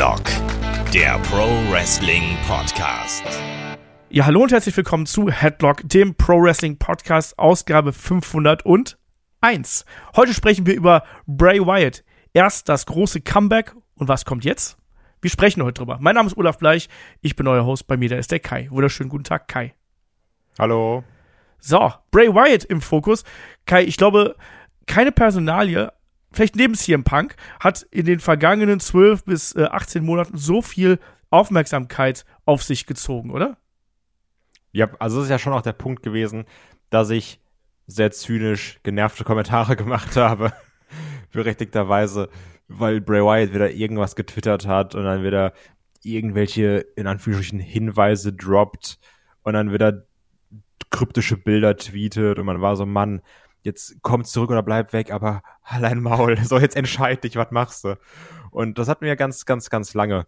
Headlock, der Pro Wrestling Podcast. Ja, hallo und herzlich willkommen zu Headlock, dem Pro Wrestling Podcast, Ausgabe 501. Heute sprechen wir über Bray Wyatt. Erst das große Comeback und was kommt jetzt? Wir sprechen heute drüber. Mein Name ist Olaf Bleich, ich bin euer Host, bei mir da ist der Kai. Wunderschönen guten Tag, Kai. Hallo. So, Bray Wyatt im Fokus. Kai, ich glaube, keine Personalie, vielleicht neben CM Punk, hat in den vergangenen 12 bis äh, 18 Monaten so viel Aufmerksamkeit auf sich gezogen, oder? Ja, also das ist ja schon auch der Punkt gewesen, dass ich sehr zynisch genervte Kommentare gemacht habe. Berechtigterweise, weil Bray Wyatt wieder irgendwas getwittert hat und dann wieder irgendwelche, in Anführungsstrichen, Hinweise droppt und dann wieder kryptische Bilder tweetet und man war so, Mann, jetzt komm zurück oder bleib weg, aber allein Maul, so jetzt entscheid dich, was machst du? Und das hatten wir ganz, ganz, ganz lange.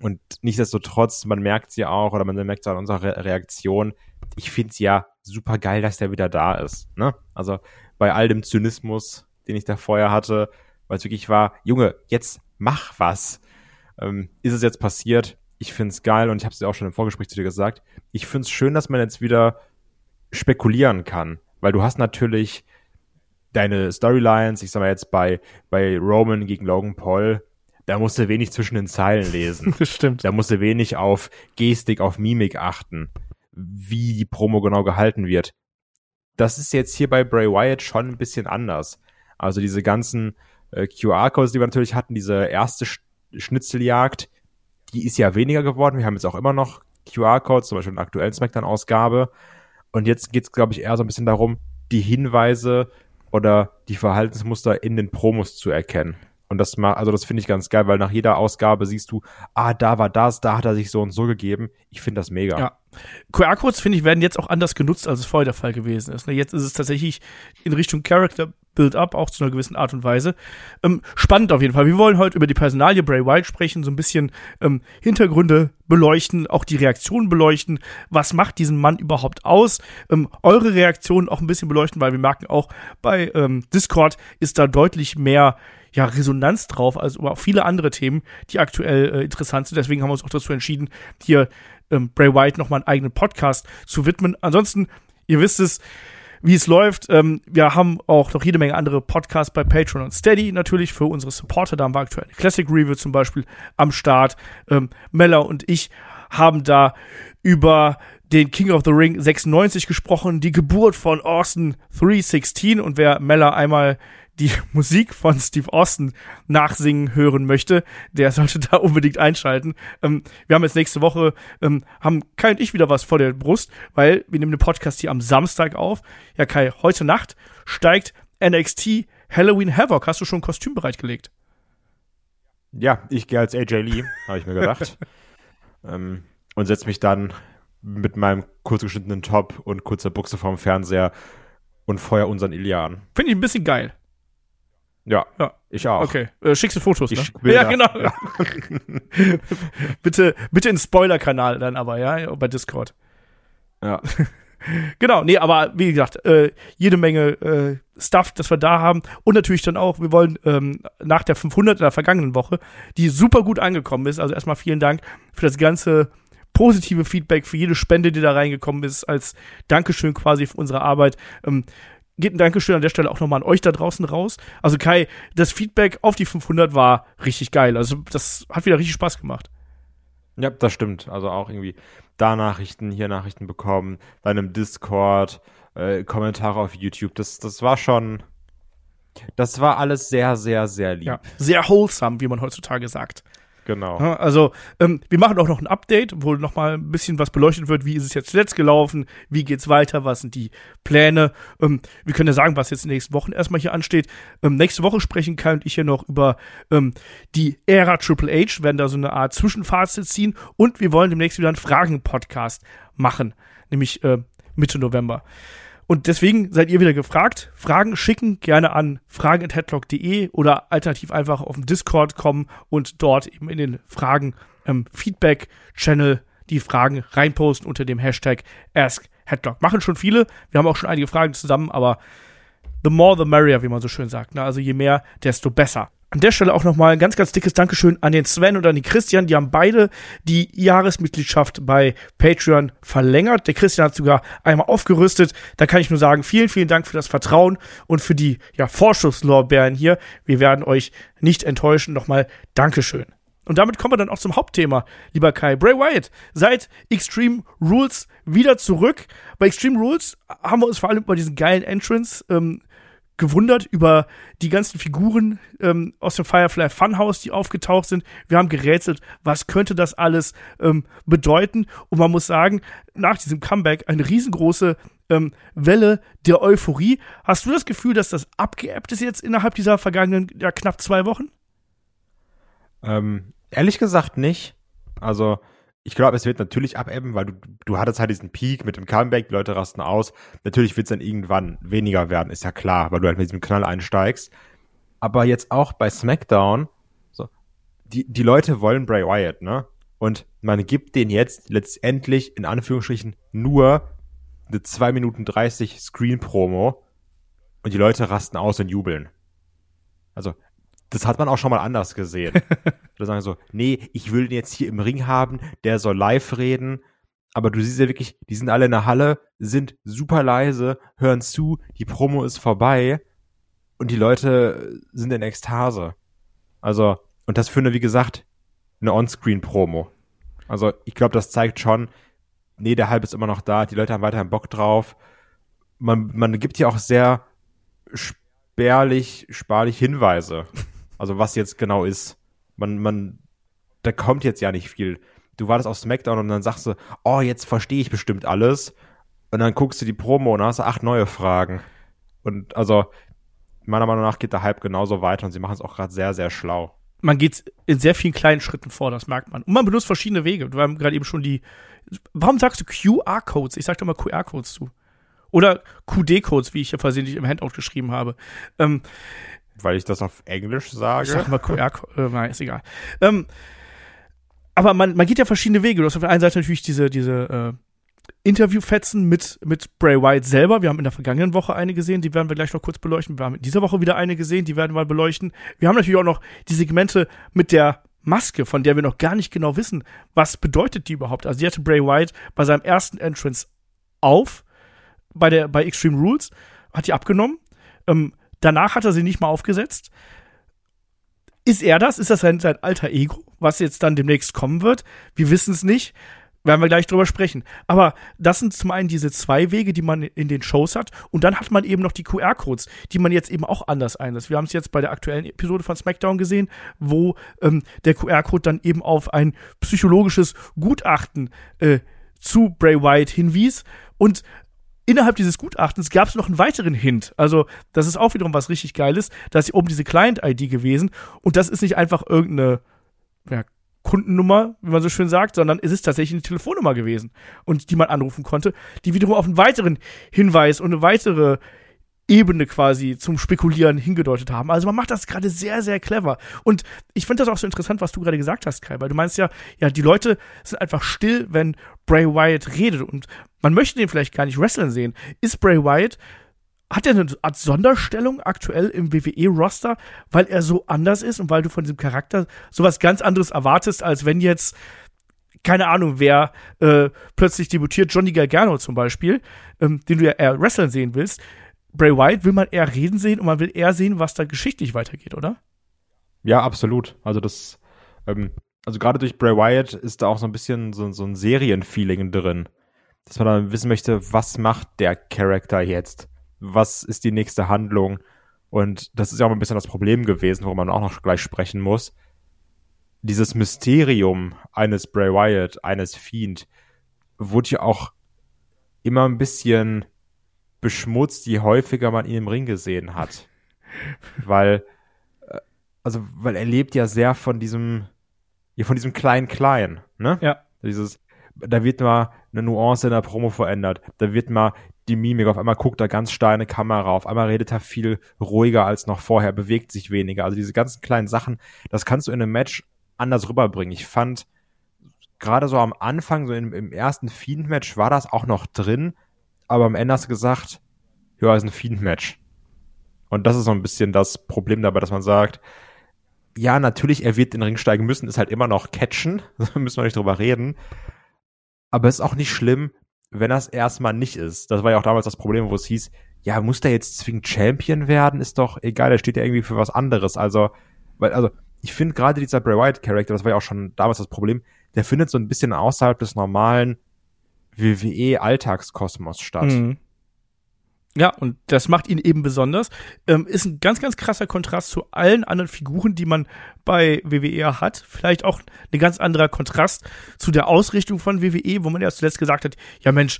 Und nichtsdestotrotz, man merkt sie auch, oder man merkt es an unserer Re Reaktion, ich finde es ja super geil, dass der wieder da ist. Ne? Also bei all dem Zynismus, den ich da vorher hatte, weil es wirklich war, Junge, jetzt mach was. Ähm, ist es jetzt passiert? Ich finde es geil und ich habe es ja auch schon im Vorgespräch zu dir gesagt. Ich finde es schön, dass man jetzt wieder spekulieren kann, weil du hast natürlich deine Storylines, ich sag mal jetzt bei, bei Roman gegen Logan Paul, da musst du wenig zwischen den Zeilen lesen. Stimmt. Da musst du wenig auf Gestik, auf Mimik achten, wie die Promo genau gehalten wird. Das ist jetzt hier bei Bray Wyatt schon ein bisschen anders. Also diese ganzen äh, QR-Codes, die wir natürlich hatten, diese erste Sch Schnitzeljagd, die ist ja weniger geworden. Wir haben jetzt auch immer noch QR-Codes, zum Beispiel in der aktuellen Smackdown-Ausgabe. Und jetzt geht es, glaube ich, eher so ein bisschen darum, die Hinweise oder die Verhaltensmuster in den Promos zu erkennen. Und das mal, also das finde ich ganz geil, weil nach jeder Ausgabe siehst du, ah, da war das, da hat er sich so und so gegeben. Ich finde das mega. Ja. QR-Codes, finde ich, werden jetzt auch anders genutzt, als es vorher der Fall gewesen ist. Ne? Jetzt ist es tatsächlich in Richtung Character Build-up, auch zu einer gewissen Art und Weise. Ähm, spannend auf jeden Fall. Wir wollen heute über die Personalie Bray Wyatt sprechen, so ein bisschen ähm, Hintergründe beleuchten, auch die Reaktionen beleuchten. Was macht diesen Mann überhaupt aus? Ähm, eure Reaktionen auch ein bisschen beleuchten, weil wir merken auch bei ähm, Discord ist da deutlich mehr ja, Resonanz drauf, als über viele andere Themen, die aktuell äh, interessant sind. Deswegen haben wir uns auch dazu entschieden, hier ähm, Bray Wyatt nochmal einen eigenen Podcast zu widmen. Ansonsten, ihr wisst es, wie es läuft. Ähm, wir haben auch noch jede Menge andere Podcasts bei Patreon und Steady natürlich für unsere Supporter. Da haben wir aktuell eine Classic Review zum Beispiel am Start. Ähm, Mella und ich haben da über den King of the Ring 96 gesprochen, die Geburt von Austin 316 und wer Mella einmal die Musik von Steve Austin nachsingen hören möchte, der sollte da unbedingt einschalten. Ähm, wir haben jetzt nächste Woche, ähm, haben Kai und ich wieder was vor der Brust, weil wir nehmen den Podcast hier am Samstag auf. Ja, Kai, heute Nacht steigt NXT Halloween Havoc. Hast du schon ein Kostüm bereitgelegt? Ja, ich gehe als AJ Lee, habe ich mir gedacht. ähm, und setze mich dann mit meinem kurzgeschnittenen Top und kurzer Buchse vorm Fernseher und feuer unseren Ilya an. Finde ich ein bisschen geil. Ja, ja, ich auch. Okay, äh, schickst du Fotos, ne? Ich ja, genau. Ja. bitte, bitte in Spoiler-Kanal dann aber, ja, bei Discord. Ja. genau, nee, aber wie gesagt, äh, jede Menge äh, Stuff, das wir da haben. Und natürlich dann auch, wir wollen ähm, nach der 500 in der vergangenen Woche, die super gut angekommen ist. Also erstmal vielen Dank für das ganze positive Feedback, für jede Spende, die da reingekommen ist, als Dankeschön quasi für unsere Arbeit. Ähm, geht ein Dankeschön an der Stelle auch nochmal an euch da draußen raus. Also Kai, das Feedback auf die 500 war richtig geil. Also das hat wieder richtig Spaß gemacht. Ja, das stimmt. Also auch irgendwie da Nachrichten, hier Nachrichten bekommen, dann im Discord, äh, Kommentare auf YouTube. Das, das war schon, das war alles sehr, sehr, sehr lieb. Ja, sehr wholesome, wie man heutzutage sagt. Genau. also, ähm, wir machen auch noch ein Update, wo noch mal ein bisschen was beleuchtet wird. Wie ist es jetzt zuletzt gelaufen? Wie geht's weiter? Was sind die Pläne? Ähm, wir können ja sagen, was jetzt in den nächsten Wochen erstmal hier ansteht. Ähm, nächste Woche sprechen Kai und ich hier noch über ähm, die Ära Triple H, werden da so eine Art Zwischenfazit ziehen und wir wollen demnächst wieder einen Fragen-Podcast machen, nämlich äh, Mitte November. Und deswegen seid ihr wieder gefragt. Fragen schicken gerne an fragen.headlock.de oder alternativ einfach auf den Discord kommen und dort eben in den Fragen ähm, die Fragen reinposten unter dem Hashtag AskHeadlock. Machen schon viele. Wir haben auch schon einige Fragen zusammen, aber the more the merrier, wie man so schön sagt. Ne? Also je mehr, desto besser. An der Stelle auch nochmal ein ganz, ganz dickes Dankeschön an den Sven und an den Christian. Die haben beide die Jahresmitgliedschaft bei Patreon verlängert. Der Christian hat sogar einmal aufgerüstet. Da kann ich nur sagen, vielen, vielen Dank für das Vertrauen und für die ja, Vorschusslorbeeren hier. Wir werden euch nicht enttäuschen. Nochmal Dankeschön. Und damit kommen wir dann auch zum Hauptthema, lieber Kai. Bray Wyatt seit Extreme Rules wieder zurück. Bei Extreme Rules haben wir uns vor allem über diesen geilen Entrance ähm, gewundert über die ganzen Figuren ähm, aus dem Firefly Funhouse, die aufgetaucht sind. Wir haben gerätselt, was könnte das alles ähm, bedeuten. Und man muss sagen, nach diesem Comeback eine riesengroße ähm, Welle der Euphorie. Hast du das Gefühl, dass das abgeebbt ist jetzt innerhalb dieser vergangenen ja, knapp zwei Wochen? Ähm, ehrlich gesagt nicht. Also ich glaube, es wird natürlich abebben, weil du, du hattest halt diesen Peak mit dem Comeback, die Leute rasten aus. Natürlich wird es dann irgendwann weniger werden, ist ja klar, weil du halt mit diesem Knall einsteigst. Aber jetzt auch bei SmackDown, so, die, die Leute wollen Bray Wyatt, ne? Und man gibt denen jetzt letztendlich in Anführungsstrichen nur eine 2 Minuten 30 Screen-Promo und die Leute rasten aus und jubeln. Also, das hat man auch schon mal anders gesehen. Oder sagen so, nee, ich will den jetzt hier im Ring haben, der soll live reden. Aber du siehst ja wirklich, die sind alle in der Halle, sind super leise, hören zu, die Promo ist vorbei und die Leute sind in Ekstase. Also, und das für eine, wie gesagt, eine On-Screen-Promo. Also, ich glaube, das zeigt schon, nee, der Hype ist immer noch da, die Leute haben weiterhin Bock drauf. Man, man gibt ja auch sehr spärlich, sparlich Hinweise. Also, was jetzt genau ist man, man, da kommt jetzt ja nicht viel. Du wartest auf SmackDown und dann sagst du, oh, jetzt verstehe ich bestimmt alles. Und dann guckst du die Promo und hast acht neue Fragen. Und also, meiner Meinung nach geht der Hype genauso weiter und sie machen es auch gerade sehr, sehr schlau. Man geht in sehr vielen kleinen Schritten vor, das merkt man. Und man benutzt verschiedene Wege. Du hast gerade eben schon die. Warum sagst du QR-Codes? Ich sag doch mal QR-Codes zu. Oder QD-Codes, wie ich hier versehentlich im Handout geschrieben habe. Ähm, weil ich das auf Englisch sage. Ich sag mal QR, äh, nein, ist egal. Ähm, aber man, man geht ja verschiedene Wege. Du hast auf der einen Seite natürlich diese, diese äh, Interviewfetzen mit, mit Bray Wyatt selber. Wir haben in der vergangenen Woche eine gesehen, die werden wir gleich noch kurz beleuchten. Wir haben in dieser Woche wieder eine gesehen, die werden wir beleuchten. Wir haben natürlich auch noch die Segmente mit der Maske, von der wir noch gar nicht genau wissen, was bedeutet die überhaupt. Also die hatte Bray Wyatt bei seinem ersten Entrance auf, bei der, bei Extreme Rules, hat die abgenommen. Ähm, Danach hat er sie nicht mal aufgesetzt. Ist er das? Ist das sein, sein alter Ego, was jetzt dann demnächst kommen wird? Wir wissen es nicht. Werden wir gleich drüber sprechen. Aber das sind zum einen diese zwei Wege, die man in den Shows hat. Und dann hat man eben noch die QR-Codes, die man jetzt eben auch anders einsetzt. Wir haben es jetzt bei der aktuellen Episode von SmackDown gesehen, wo ähm, der QR-Code dann eben auf ein psychologisches Gutachten äh, zu Bray Wyatt hinwies. Und innerhalb dieses Gutachtens gab es noch einen weiteren Hint. Also, das ist auch wiederum was richtig Geiles. Da ist hier oben diese Client-ID gewesen und das ist nicht einfach irgendeine ja, Kundennummer, wie man so schön sagt, sondern es ist tatsächlich eine Telefonnummer gewesen und die man anrufen konnte, die wiederum auf einen weiteren Hinweis und eine weitere Ebene quasi zum Spekulieren hingedeutet haben. Also man macht das gerade sehr, sehr clever. Und ich finde das auch so interessant, was du gerade gesagt hast, Kai, weil du meinst ja, ja, die Leute sind einfach still, wenn Bray Wyatt redet und man möchte den vielleicht gar nicht wrestlen sehen. Ist Bray Wyatt, hat er eine Art Sonderstellung aktuell im WWE-Roster, weil er so anders ist und weil du von diesem Charakter sowas ganz anderes erwartest, als wenn jetzt keine Ahnung, wer äh, plötzlich debütiert, Johnny Gargano zum Beispiel, ähm, den du ja eher wrestlen sehen willst, Bray Wyatt will man eher reden sehen und man will eher sehen, was da geschichtlich weitergeht, oder? Ja, absolut. Also das, ähm, also gerade durch Bray Wyatt ist da auch so ein bisschen so, so ein Serienfeeling drin. Dass man dann wissen möchte, was macht der Charakter jetzt? Was ist die nächste Handlung? Und das ist ja auch ein bisschen das Problem gewesen, wo man auch noch gleich sprechen muss. Dieses Mysterium eines Bray Wyatt, eines Fiend, wurde ja auch immer ein bisschen beschmutzt, je häufiger man ihn im Ring gesehen hat. weil, äh, also, weil er lebt ja sehr von diesem, ja, von diesem Klein-Klein, ne? Ja. Dieses, da wird mal eine Nuance in der Promo verändert, da wird mal die Mimik, auf einmal guckt er ganz steine Kamera, auf einmal redet er viel ruhiger als noch vorher, bewegt sich weniger. Also diese ganzen kleinen Sachen, das kannst du in einem Match anders rüberbringen. Ich fand, gerade so am Anfang, so im, im ersten Fiend-Match war das auch noch drin, aber am Ende hast du gesagt, ja, ist ein Fiend-Match. Und das ist so ein bisschen das Problem dabei, dass man sagt, ja, natürlich, er wird in den Ring steigen müssen, ist halt immer noch catchen, müssen wir nicht drüber reden. Aber es ist auch nicht schlimm, wenn das erstmal nicht ist. Das war ja auch damals das Problem, wo es hieß, ja, muss der jetzt zwingend Champion werden? Ist doch egal, der steht ja irgendwie für was anderes. Also, weil, also, ich finde gerade dieser Bray Wyatt Charakter, das war ja auch schon damals das Problem, der findet so ein bisschen außerhalb des normalen WWE Alltagskosmos statt. Mhm. Ja, und das macht ihn eben besonders. Ähm, ist ein ganz, ganz krasser Kontrast zu allen anderen Figuren, die man bei WWE hat. Vielleicht auch ein ganz anderer Kontrast zu der Ausrichtung von WWE, wo man ja zuletzt gesagt hat, ja Mensch,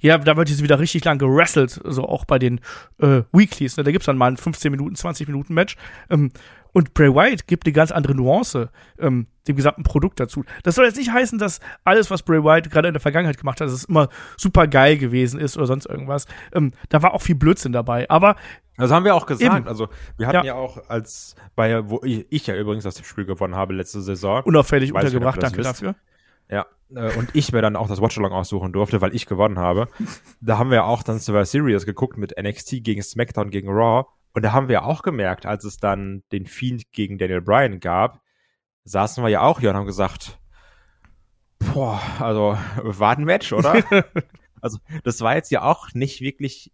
ja, da wird jetzt wieder richtig lang gerasselt, so auch bei den äh, Weeklies. Ne? Da gibt's dann mal ein 15 Minuten, 20 Minuten Match. Ähm, und Bray Wyatt gibt eine ganz andere Nuance ähm, dem gesamten Produkt dazu. Das soll jetzt nicht heißen, dass alles, was Bray Wyatt gerade in der Vergangenheit gemacht hat, dass es immer super geil gewesen ist oder sonst irgendwas. Ähm, da war auch viel Blödsinn dabei. Aber das haben wir auch gesagt. Eben. Also wir hatten ja. ja. auch als bei wo ich, ich ja übrigens das Spiel gewonnen habe letzte Saison. Unauffällig untergebracht, danke wisst. dafür. Ja, äh, und ich mir dann auch das Watchalong aussuchen durfte, weil ich gewonnen habe. Da haben wir auch dann Survivor Series geguckt mit NXT gegen SmackDown gegen Raw und da haben wir auch gemerkt, als es dann den Fiend gegen Daniel Bryan gab, saßen wir ja auch hier und haben gesagt, boah, also war ein Match, oder? also das war jetzt ja auch nicht wirklich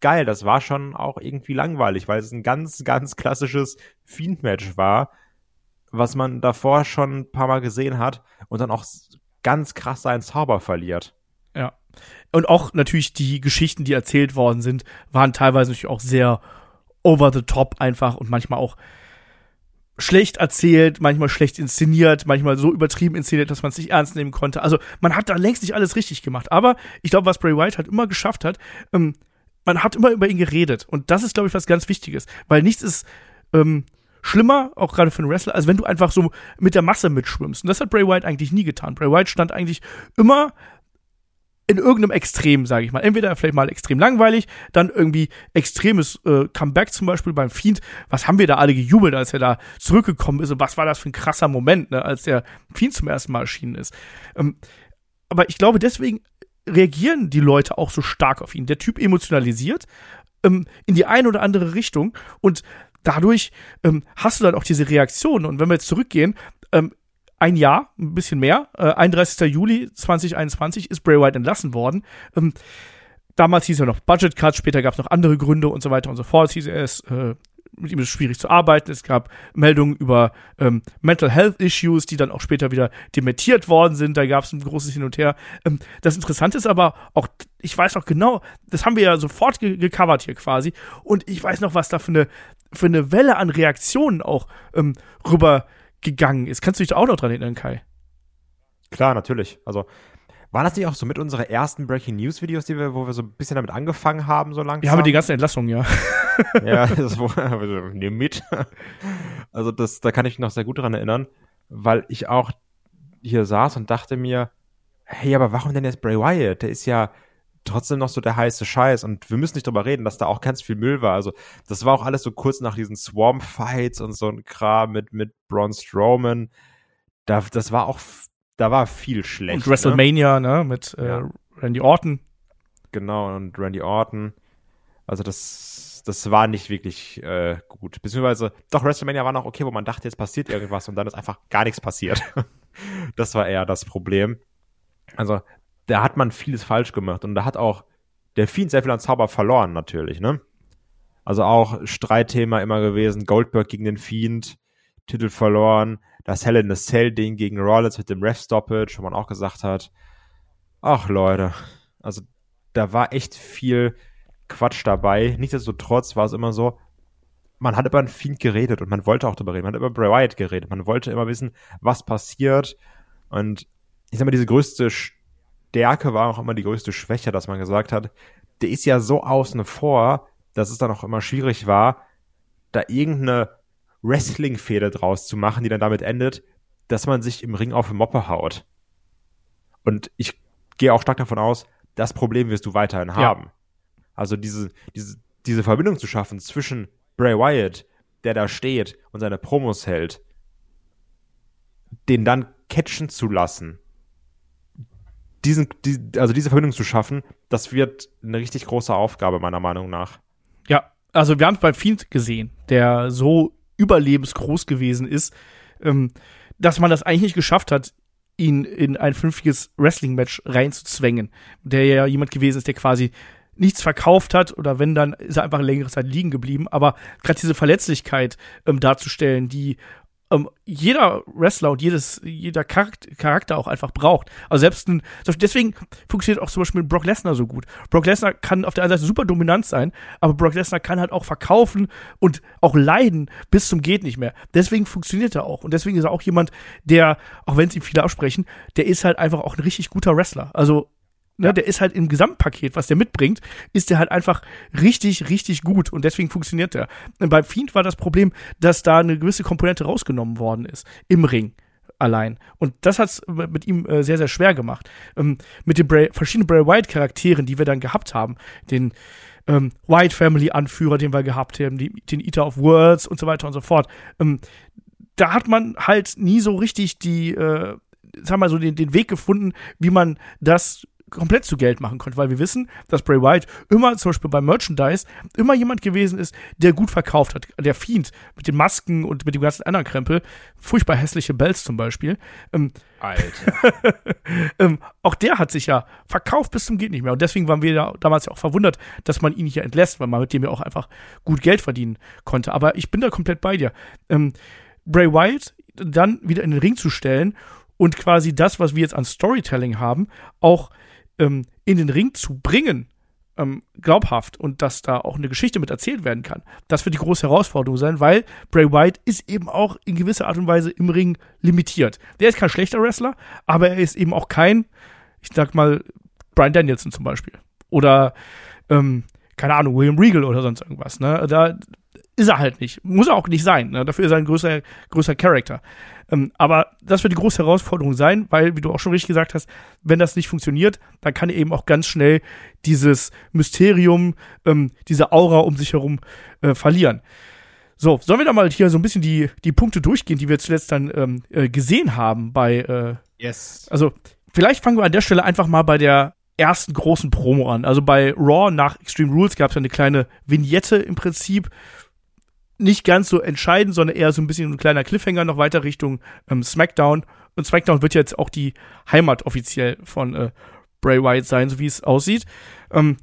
geil. Das war schon auch irgendwie langweilig, weil es ein ganz, ganz klassisches Fiend-Match war, was man davor schon ein paar Mal gesehen hat und dann auch ganz krass seinen Zauber verliert. Ja. Und auch natürlich die Geschichten, die erzählt worden sind, waren teilweise natürlich auch sehr over the top einfach und manchmal auch schlecht erzählt, manchmal schlecht inszeniert, manchmal so übertrieben inszeniert, dass man es nicht ernst nehmen konnte. Also man hat da längst nicht alles richtig gemacht. Aber ich glaube, was Bray Wyatt halt immer geschafft hat, ähm, man hat immer über ihn geredet. Und das ist, glaube ich, was ganz Wichtiges. Weil nichts ist ähm, schlimmer, auch gerade für einen Wrestler, als wenn du einfach so mit der Masse mitschwimmst. Und das hat Bray Wyatt eigentlich nie getan. Bray Wyatt stand eigentlich immer in irgendeinem Extrem, sage ich mal. Entweder vielleicht mal extrem langweilig, dann irgendwie extremes äh, Comeback zum Beispiel beim Fiend. Was haben wir da alle gejubelt, als er da zurückgekommen ist und was war das für ein krasser Moment, ne, als der Fiend zum ersten Mal erschienen ist. Ähm, aber ich glaube, deswegen reagieren die Leute auch so stark auf ihn. Der Typ emotionalisiert ähm, in die eine oder andere Richtung und dadurch ähm, hast du dann auch diese Reaktionen. Und wenn wir jetzt zurückgehen, ähm, ein Jahr, ein bisschen mehr, äh, 31. Juli 2021 ist Bray Wyatt entlassen worden. Ähm, damals hieß er noch Budget Cut, später gab es noch andere Gründe und so weiter und so fort. Es hieß, er ist, äh, mit ihm ist es schwierig zu arbeiten. Es gab Meldungen über ähm, Mental Health Issues, die dann auch später wieder dementiert worden sind. Da gab es ein großes Hin und Her. Ähm, das Interessante ist aber auch, ich weiß noch genau, das haben wir ja sofort ge gecovert hier quasi. Und ich weiß noch, was da für eine, für eine Welle an Reaktionen auch ähm, rüber gegangen ist. Kannst du dich auch noch dran erinnern, Kai? Klar, natürlich. Also, waren das nicht auch so mit unseren ersten Breaking News Videos, die wir, wo wir so ein bisschen damit angefangen haben, so langsam? Wir haben die ganzen Entlassungen, ja. ja, das war, nehm mit. Also, das, da kann ich mich noch sehr gut dran erinnern, weil ich auch hier saß und dachte mir, hey, aber warum denn jetzt Bray Wyatt? Der ist ja, trotzdem noch so der heiße Scheiß. Und wir müssen nicht drüber reden, dass da auch ganz viel Müll war. Also, das war auch alles so kurz nach diesen Swarm-Fights und so ein Kram mit, mit Braun Strowman. Da, das war auch, da war viel schlecht. Und WrestleMania, ne, ne mit äh, ja. Randy Orton. Genau, und Randy Orton. Also, das, das war nicht wirklich äh, gut. Beziehungsweise, doch, WrestleMania war noch okay, wo man dachte, jetzt passiert irgendwas und dann ist einfach gar nichts passiert. das war eher das Problem. Also, da hat man vieles falsch gemacht und da hat auch der Fiend sehr viel an Zauber verloren, natürlich, ne? Also auch Streitthema immer gewesen, Goldberg gegen den Fiend, Titel verloren, das Hell in the Cell-Ding gegen Rollins mit dem Ref-Stoppage, wo man auch gesagt hat, ach Leute, also da war echt viel Quatsch dabei. Nichtsdestotrotz war es immer so, man hat über einen Fiend geredet und man wollte auch darüber reden. Man hat über Bray Wyatt geredet. Man wollte immer wissen, was passiert. Und ich sag mal, diese größte Stärke war auch immer die größte Schwäche, dass man gesagt hat, der ist ja so außen vor, dass es dann auch immer schwierig war, da irgendeine Wrestling-Fehde draus zu machen, die dann damit endet, dass man sich im Ring auf die Moppe haut. Und ich gehe auch stark davon aus, das Problem wirst du weiterhin haben. Ja. Also diese, diese, diese Verbindung zu schaffen zwischen Bray Wyatt, der da steht und seine Promos hält, den dann catchen zu lassen diesen, die, also diese Verbindung zu schaffen, das wird eine richtig große Aufgabe, meiner Meinung nach. Ja, also wir haben es bei Fiend gesehen, der so überlebensgroß gewesen ist, ähm, dass man das eigentlich nicht geschafft hat, ihn in ein fünftiges Wrestling-Match reinzuzwängen. Der ja jemand gewesen ist, der quasi nichts verkauft hat oder wenn, dann ist er einfach längere Zeit liegen geblieben. Aber gerade diese Verletzlichkeit ähm, darzustellen, die ähm, jeder Wrestler und jedes, jeder Charakter auch einfach braucht. Also selbst ein, deswegen funktioniert auch zum Beispiel Brock Lesnar so gut. Brock Lesnar kann auf der einen Seite super dominant sein, aber Brock Lesnar kann halt auch verkaufen und auch leiden bis zum geht nicht mehr. Deswegen funktioniert er auch. Und deswegen ist er auch jemand, der, auch wenn es ihm viele absprechen, der ist halt einfach auch ein richtig guter Wrestler. Also Ne, ja. Der ist halt im Gesamtpaket, was der mitbringt, ist der halt einfach richtig, richtig gut und deswegen funktioniert der. Bei Fiend war das Problem, dass da eine gewisse Komponente rausgenommen worden ist im Ring allein. Und das hat es mit ihm äh, sehr, sehr schwer gemacht. Ähm, mit den Bray, verschiedenen Bray Wyatt-Charakteren, die wir dann gehabt haben, den ähm, White Family-Anführer, den wir gehabt haben, die, den Eater of Worlds und so weiter und so fort. Ähm, da hat man halt nie so richtig die, äh, wir mal so, den, den Weg gefunden, wie man das komplett zu Geld machen konnte, weil wir wissen, dass Bray Wyatt immer zum Beispiel beim Merchandise immer jemand gewesen ist, der gut verkauft hat. Der Fiend mit den Masken und mit dem ganzen anderen Krempel, furchtbar hässliche Bells zum Beispiel. Ähm, Alter. ähm, auch der hat sich ja verkauft bis zum geht nicht mehr und deswegen waren wir ja damals ja auch verwundert, dass man ihn hier entlässt, weil man mit dem ja auch einfach gut Geld verdienen konnte. Aber ich bin da komplett bei dir. Ähm, Bray Wyatt dann wieder in den Ring zu stellen und quasi das, was wir jetzt an Storytelling haben, auch ähm, in den Ring zu bringen, ähm, glaubhaft und dass da auch eine Geschichte mit erzählt werden kann. Das wird die große Herausforderung sein, weil Bray Wyatt ist eben auch in gewisser Art und Weise im Ring limitiert. Der ist kein schlechter Wrestler, aber er ist eben auch kein, ich sag mal, Brian Danielson zum Beispiel. Oder, ähm, keine Ahnung, William Regal oder sonst irgendwas. Ne? Da ist er halt nicht. Muss er auch nicht sein. Ne? Dafür ist er ein größer, größer Charakter. Ähm, aber das wird die große Herausforderung sein, weil, wie du auch schon richtig gesagt hast, wenn das nicht funktioniert, dann kann er eben auch ganz schnell dieses Mysterium, ähm, diese Aura um sich herum äh, verlieren. So, sollen wir da mal hier so ein bisschen die, die Punkte durchgehen, die wir zuletzt dann ähm, äh, gesehen haben bei äh, Yes. Also, vielleicht fangen wir an der Stelle einfach mal bei der ersten großen Promo an. Also bei Raw nach Extreme Rules gab es ja eine kleine Vignette im Prinzip, nicht ganz so entscheidend, sondern eher so ein bisschen ein kleiner Cliffhanger noch weiter Richtung ähm, SmackDown. Und SmackDown wird jetzt auch die Heimat offiziell von äh, Bray Wyatt sein, so wie es aussieht. Ähm,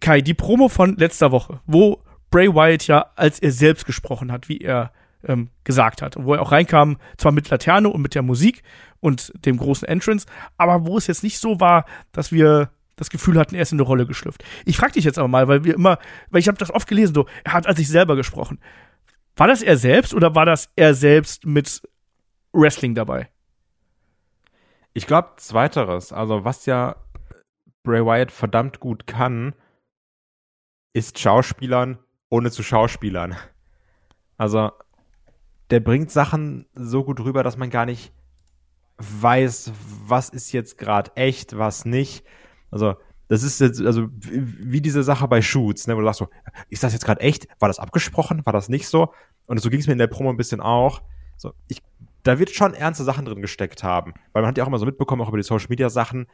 Kai, die Promo von letzter Woche, wo Bray Wyatt ja, als er selbst gesprochen hat, wie er ähm, gesagt hat, wo er auch reinkam, zwar mit Laterne und mit der Musik und dem großen Entrance, aber wo es jetzt nicht so war, dass wir das Gefühl hatten, er ist in eine Rolle geschlüpft. Ich frage dich jetzt aber mal, weil wir immer, weil ich habe das oft gelesen, so, er hat als sich selber gesprochen. War das er selbst oder war das er selbst mit Wrestling dabei? Ich glaube, zweiteres. Also, was ja Bray Wyatt verdammt gut kann, ist Schauspielern ohne zu Schauspielern. Also, der bringt Sachen so gut rüber, dass man gar nicht weiß, was ist jetzt gerade echt, was nicht. Also, das ist jetzt, also wie diese Sache bei Shoots, ne, wo du sagst so, ist das jetzt gerade echt? War das abgesprochen? War das nicht so? Und so ging es mir in der Promo ein bisschen auch. So, ich, da wird schon ernste Sachen drin gesteckt haben. Weil man hat ja auch immer so mitbekommen, auch über die Social Media Sachen,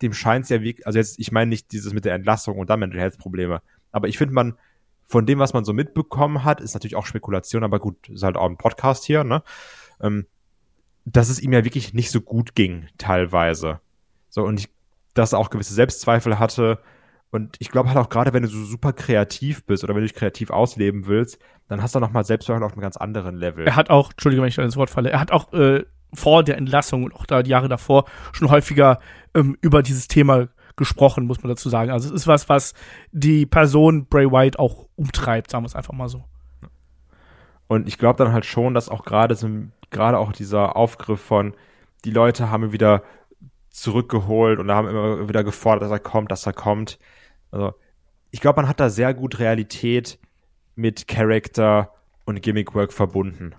dem scheint es ja wie, also jetzt, ich meine nicht dieses mit der Entlassung und dann Mental Health Probleme. Aber ich finde man, von dem, was man so mitbekommen hat, ist natürlich auch Spekulation, aber gut, ist halt auch ein Podcast hier, ne? Ähm, dass es ihm ja wirklich nicht so gut ging, teilweise. So, und ich dass er auch gewisse Selbstzweifel hatte. Und ich glaube halt auch gerade, wenn du so super kreativ bist oder wenn du dich kreativ ausleben willst, dann hast du nochmal Selbstzweifel auf einem ganz anderen Level. Er hat auch, Entschuldigung, wenn ich da ins Wort falle, er hat auch äh, vor der Entlassung und auch da die Jahre davor schon häufiger ähm, über dieses Thema gesprochen, muss man dazu sagen. Also es ist was, was die Person Bray White auch umtreibt, sagen wir es einfach mal so. Und ich glaube dann halt schon, dass auch gerade so, gerade auch dieser Aufgriff von, die Leute haben wieder zurückgeholt und haben immer wieder gefordert, dass er kommt, dass er kommt. Also, ich glaube, man hat da sehr gut Realität mit Character und Gimmickwork verbunden.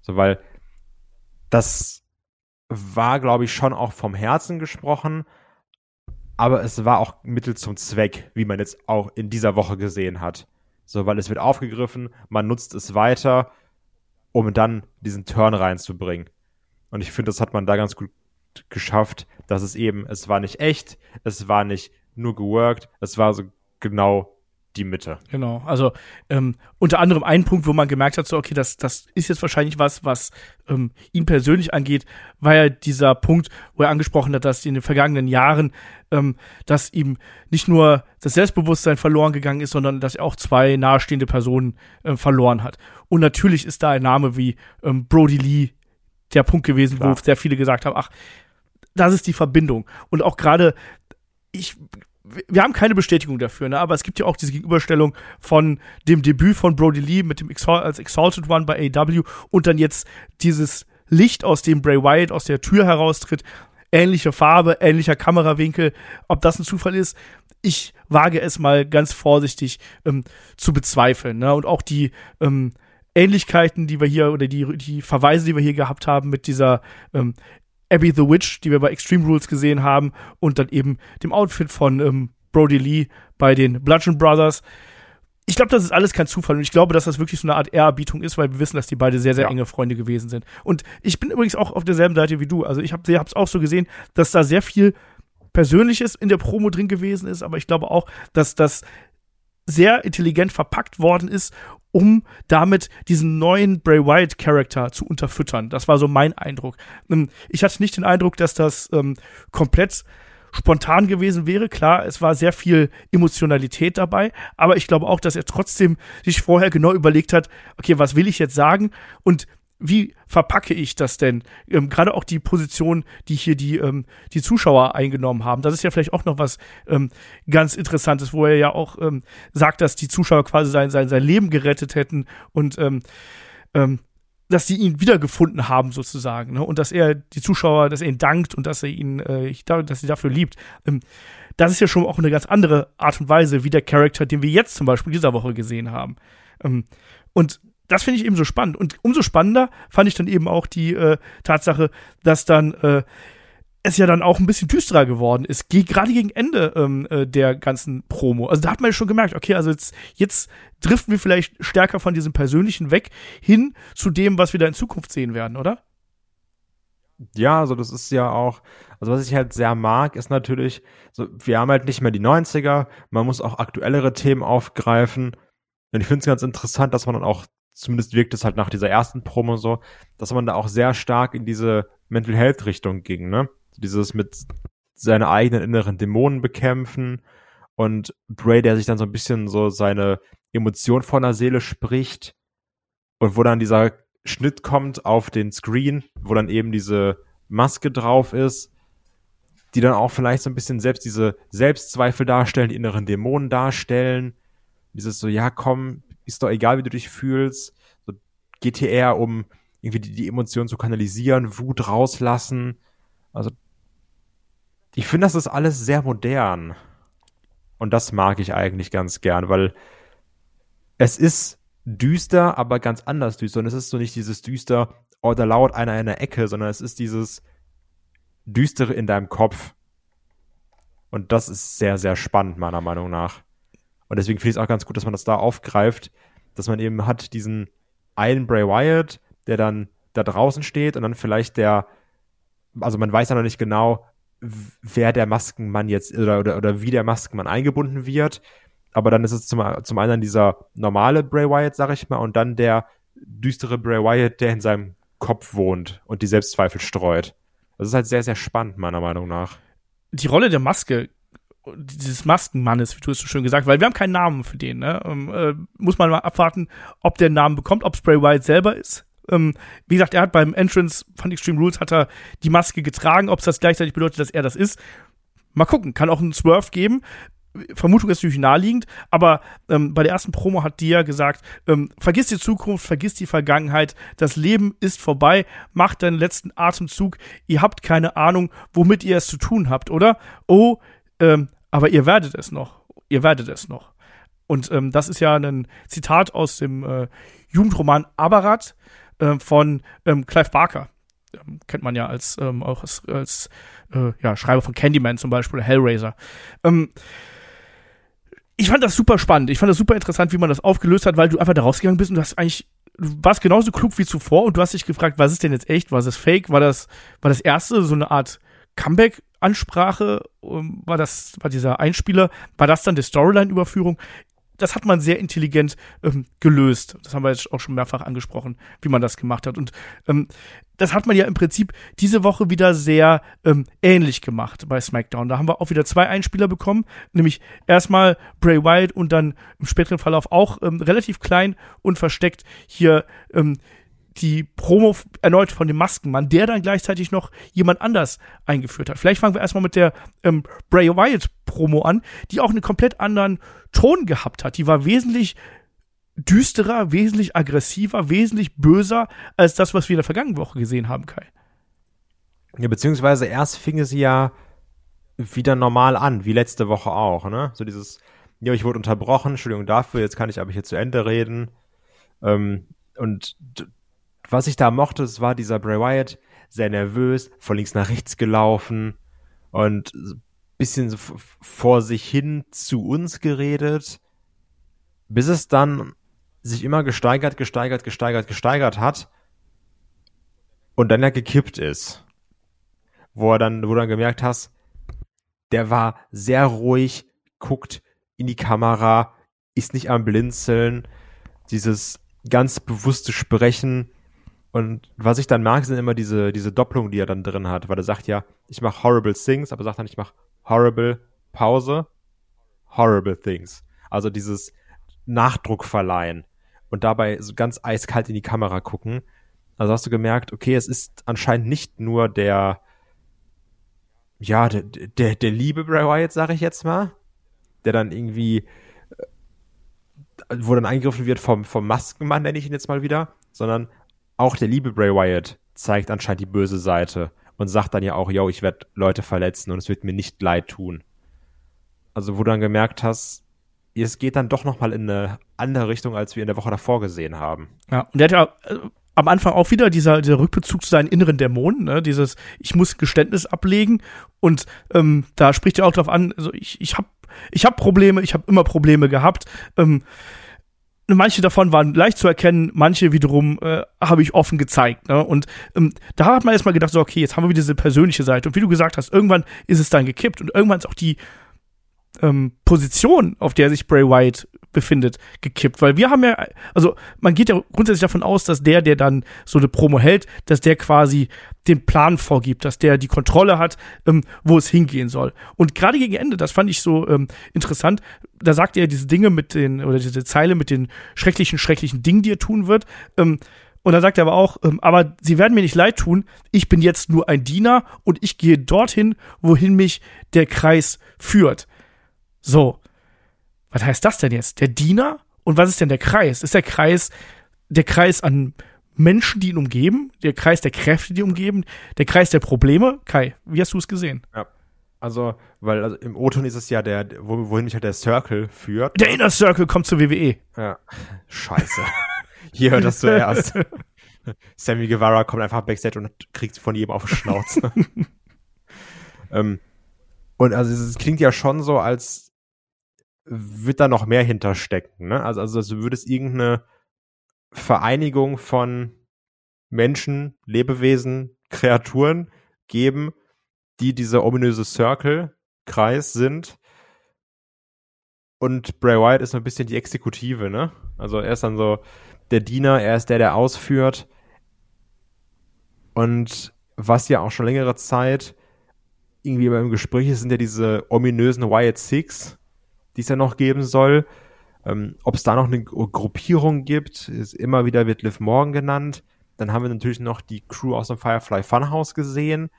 So, weil das war, glaube ich, schon auch vom Herzen gesprochen, aber es war auch Mittel zum Zweck, wie man jetzt auch in dieser Woche gesehen hat. So, weil es wird aufgegriffen, man nutzt es weiter, um dann diesen Turn reinzubringen. Und ich finde, das hat man da ganz gut geschafft, dass es eben, es war nicht echt, es war nicht nur geworkt, es war so genau die Mitte. Genau, also ähm, unter anderem ein Punkt, wo man gemerkt hat, so okay, das, das ist jetzt wahrscheinlich was, was ähm, ihn persönlich angeht, war ja dieser Punkt, wo er angesprochen hat, dass in den vergangenen Jahren, ähm, dass ihm nicht nur das Selbstbewusstsein verloren gegangen ist, sondern dass er auch zwei nahestehende Personen äh, verloren hat. Und natürlich ist da ein Name wie ähm, Brody Lee der Punkt gewesen, Klar. wo sehr viele gesagt haben, ach, das ist die Verbindung. Und auch gerade, ich wir haben keine Bestätigung dafür, ne? aber es gibt ja auch diese Gegenüberstellung von dem Debüt von Brody Lee mit dem Exal als Exalted One bei AW und dann jetzt dieses Licht, aus dem Bray Wyatt aus der Tür heraustritt. Ähnliche Farbe, ähnlicher Kamerawinkel. Ob das ein Zufall ist, ich wage es mal ganz vorsichtig ähm, zu bezweifeln. Ne? Und auch die ähm, Ähnlichkeiten, die wir hier oder die, die Verweise, die wir hier gehabt haben mit dieser ähm, Abby the Witch, die wir bei Extreme Rules gesehen haben, und dann eben dem Outfit von ähm, Brody Lee bei den Bludgeon Brothers. Ich glaube, das ist alles kein Zufall und ich glaube, dass das wirklich so eine Art Ehrerbietung ist, weil wir wissen, dass die beide sehr, sehr ja. enge Freunde gewesen sind. Und ich bin übrigens auch auf derselben Seite wie du. Also ich habe es auch so gesehen, dass da sehr viel Persönliches in der Promo drin gewesen ist, aber ich glaube auch, dass das sehr intelligent verpackt worden ist um damit diesen neuen Bray Wyatt Charakter zu unterfüttern. Das war so mein Eindruck. Ähm, ich hatte nicht den Eindruck, dass das ähm, komplett spontan gewesen wäre. Klar, es war sehr viel Emotionalität dabei, aber ich glaube auch, dass er trotzdem sich vorher genau überlegt hat, okay, was will ich jetzt sagen und wie verpacke ich das denn? Ähm, Gerade auch die Position, die hier die, ähm, die Zuschauer eingenommen haben. Das ist ja vielleicht auch noch was ähm, ganz Interessantes, wo er ja auch ähm, sagt, dass die Zuschauer quasi sein, sein, sein Leben gerettet hätten und ähm, ähm, dass sie ihn wiedergefunden haben sozusagen. Ne? Und dass er die Zuschauer, dass er ihnen dankt und dass er ihn, äh, dass sie dafür liebt. Ähm, das ist ja schon auch eine ganz andere Art und Weise, wie der Charakter, den wir jetzt zum Beispiel dieser Woche gesehen haben. Ähm, und das finde ich eben so spannend. Und umso spannender fand ich dann eben auch die äh, Tatsache, dass dann äh, es ja dann auch ein bisschen düsterer geworden ist, ge gerade gegen Ende ähm, äh, der ganzen Promo. Also da hat man ja schon gemerkt, okay, also jetzt, jetzt driften wir vielleicht stärker von diesem Persönlichen weg hin zu dem, was wir da in Zukunft sehen werden, oder? Ja, also das ist ja auch, also was ich halt sehr mag, ist natürlich, so, wir haben halt nicht mehr die 90er, man muss auch aktuellere Themen aufgreifen. Und ich finde es ganz interessant, dass man dann auch zumindest wirkt es halt nach dieser ersten Promo so, dass man da auch sehr stark in diese Mental Health Richtung ging, ne? Dieses mit seine eigenen inneren Dämonen bekämpfen und Bray, der sich dann so ein bisschen so seine Emotion von der Seele spricht und wo dann dieser Schnitt kommt auf den Screen, wo dann eben diese Maske drauf ist, die dann auch vielleicht so ein bisschen selbst diese Selbstzweifel darstellen, die inneren Dämonen darstellen. Dieses so, ja, komm, ist doch egal, wie du dich fühlst. So geht hier eher um irgendwie die, die Emotionen zu kanalisieren, Wut rauslassen. Also ich finde, das ist alles sehr modern. Und das mag ich eigentlich ganz gern, weil es ist düster, aber ganz anders düster. Und es ist so nicht dieses düster, oh, da lauert einer in der Ecke, sondern es ist dieses düstere in deinem Kopf. Und das ist sehr, sehr spannend, meiner Meinung nach. Und deswegen finde ich es auch ganz gut, dass man das da aufgreift, dass man eben hat diesen einen Bray Wyatt, der dann da draußen steht und dann vielleicht der, also man weiß ja noch nicht genau, wer der Maskenmann jetzt oder, oder, oder wie der Maskenmann eingebunden wird. Aber dann ist es zum, zum einen dieser normale Bray Wyatt, sag ich mal, und dann der düstere Bray Wyatt, der in seinem Kopf wohnt und die Selbstzweifel streut. Das ist halt sehr, sehr spannend, meiner Meinung nach. Die Rolle der Maske dieses Maskenmannes, wie du es so schön gesagt, weil wir haben keinen Namen für den. Ne? Ähm, äh, muss man mal abwarten, ob der einen Namen bekommt, ob Spray White selber ist. Ähm, wie gesagt, er hat beim Entrance von Extreme Rules hat er die Maske getragen. Ob es das gleichzeitig bedeutet, dass er das ist, mal gucken. Kann auch einen Swerve geben. Vermutung ist natürlich naheliegend, aber ähm, bei der ersten Promo hat Dia gesagt, ähm, vergiss die Zukunft, vergiss die Vergangenheit, das Leben ist vorbei, macht deinen letzten Atemzug, ihr habt keine Ahnung, womit ihr es zu tun habt, oder? Oh, ähm, aber ihr werdet es noch. Ihr werdet es noch. Und ähm, das ist ja ein Zitat aus dem äh, Jugendroman Abarat äh, von ähm, Clive Barker. Ähm, kennt man ja als ähm, auch als, als äh, ja, Schreiber von Candyman zum Beispiel Hellraiser. Ähm, ich fand das super spannend. Ich fand das super interessant, wie man das aufgelöst hat, weil du einfach da rausgegangen bist und du hast eigentlich du warst genauso klug wie zuvor und du hast dich gefragt, was ist denn jetzt echt, was ist fake? War das war das erste so eine Art Comeback Ansprache, ähm, war das, war dieser Einspieler, war das dann die Storyline-Überführung? das hat man sehr intelligent ähm, gelöst. Das haben wir jetzt auch schon mehrfach angesprochen, wie man das gemacht hat. Und ähm, das hat man ja im Prinzip diese Woche wieder sehr ähm, ähnlich gemacht bei SmackDown. Da haben wir auch wieder zwei Einspieler bekommen, nämlich erstmal Bray Wyatt und dann im späteren Verlauf auch ähm, relativ klein und versteckt hier ähm, die Promo erneut von dem Maskenmann, der dann gleichzeitig noch jemand anders eingeführt hat. Vielleicht fangen wir erstmal mit der ähm, Bray Wyatt Promo an, die auch einen komplett anderen Ton gehabt hat. Die war wesentlich düsterer, wesentlich aggressiver, wesentlich böser als das, was wir in der vergangenen Woche gesehen haben, Kai. Ja, beziehungsweise erst fing sie ja wieder normal an, wie letzte Woche auch, ne? So dieses, ja, ich wurde unterbrochen, Entschuldigung dafür, jetzt kann ich aber hier zu Ende reden. Ähm, und was ich da mochte, es war dieser Bray Wyatt, sehr nervös, von links nach rechts gelaufen und bisschen vor sich hin zu uns geredet, bis es dann sich immer gesteigert, gesteigert, gesteigert, gesteigert hat und dann ja gekippt ist. Wo er dann, wo du dann gemerkt hast, der war sehr ruhig, guckt in die Kamera, ist nicht am Blinzeln, dieses ganz bewusste Sprechen. Und was ich dann mag, sind immer diese, diese Doppelung, die er dann drin hat, weil er sagt ja, ich mache horrible things, aber sagt dann, ich mache horrible Pause, horrible things. Also dieses Nachdruck verleihen und dabei so ganz eiskalt in die Kamera gucken. Also hast du gemerkt, okay, es ist anscheinend nicht nur der, ja, der, der, der liebe Bray Wyatt, sage ich jetzt mal, der dann irgendwie, äh, wo dann eingegriffen wird vom, vom Maskenmann, nenne ich ihn jetzt mal wieder, sondern auch der liebe Bray Wyatt zeigt anscheinend die böse Seite und sagt dann ja auch, yo, ich werde Leute verletzen und es wird mir nicht leid tun. Also wo du dann gemerkt hast, es geht dann doch noch mal in eine andere Richtung, als wir in der Woche davor gesehen haben. Ja, und der hat ja äh, am Anfang auch wieder dieser, dieser Rückbezug zu seinen inneren Dämonen, ne? dieses ich muss Geständnis ablegen und ähm, da spricht er auch drauf an, also ich, ich habe ich hab Probleme, ich habe immer Probleme gehabt. Ähm, manche davon waren leicht zu erkennen, manche wiederum äh, habe ich offen gezeigt. Ne? Und ähm, da hat man erstmal gedacht, so, okay, jetzt haben wir wieder diese persönliche Seite. Und wie du gesagt hast, irgendwann ist es dann gekippt und irgendwann ist auch die ähm, Position, auf der sich Bray Wyatt befindet, gekippt. Weil wir haben ja, also man geht ja grundsätzlich davon aus, dass der, der dann so eine Promo hält, dass der quasi den Plan vorgibt, dass der die Kontrolle hat, ähm, wo es hingehen soll. Und gerade gegen Ende, das fand ich so ähm, interessant, da sagt er diese Dinge mit den, oder diese Zeile mit den schrecklichen, schrecklichen Dingen, die er tun wird. Ähm, und dann sagt er aber auch, ähm, aber sie werden mir nicht leid tun, ich bin jetzt nur ein Diener und ich gehe dorthin, wohin mich der Kreis führt. So. Was heißt das denn jetzt? Der Diener? Und was ist denn der Kreis? Ist der Kreis der Kreis an Menschen, die ihn umgeben? Der Kreis der Kräfte, die ihn umgeben? Der Kreis der Probleme? Kai, wie hast du es gesehen? Ja. Also, weil also im O-Ton ist es ja der, wohin mich halt der Circle führt. Der Inner Circle kommt zur WWE. Ja. Scheiße. Hier hört das zuerst. Sammy Guevara kommt einfach backstage und kriegt von jedem auf Schnauze. ähm, und also es klingt ja schon so, als wird da noch mehr hinterstecken. Ne? Also, also, also würde es irgendeine Vereinigung von Menschen, Lebewesen, Kreaturen geben, die dieser ominöse Circle-Kreis sind. Und Bray Wyatt ist so ein bisschen die Exekutive, ne? Also er ist dann so der Diener, er ist der, der ausführt. Und was ja auch schon längere Zeit irgendwie immer im Gespräch ist, sind ja diese ominösen Wyatt Six, die es ja noch geben soll. Ähm, Ob es da noch eine Gruppierung gibt, ist immer wieder wird Liv Morgan genannt. Dann haben wir natürlich noch die Crew aus dem Firefly Funhouse gesehen.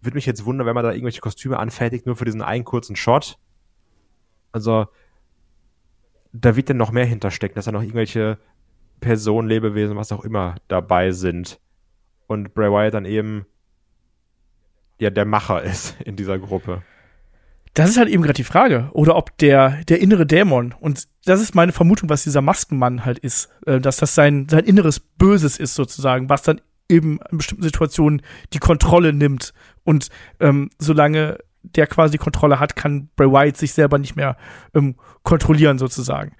Würde mich jetzt wundern, wenn man da irgendwelche Kostüme anfertigt, nur für diesen einen kurzen Shot. Also, da wird dann noch mehr hinterstecken, dass da noch irgendwelche Personen, Lebewesen, was auch immer dabei sind. Und Bray Wyatt dann eben ja der Macher ist in dieser Gruppe. Das ist halt eben gerade die Frage. Oder ob der, der innere Dämon, und das ist meine Vermutung, was dieser Maskenmann halt ist, äh, dass das sein, sein inneres Böses ist sozusagen, was dann eben in bestimmten Situationen die Kontrolle nimmt. Und ähm, solange der quasi die Kontrolle hat, kann Bray Wyatt sich selber nicht mehr ähm, kontrollieren sozusagen.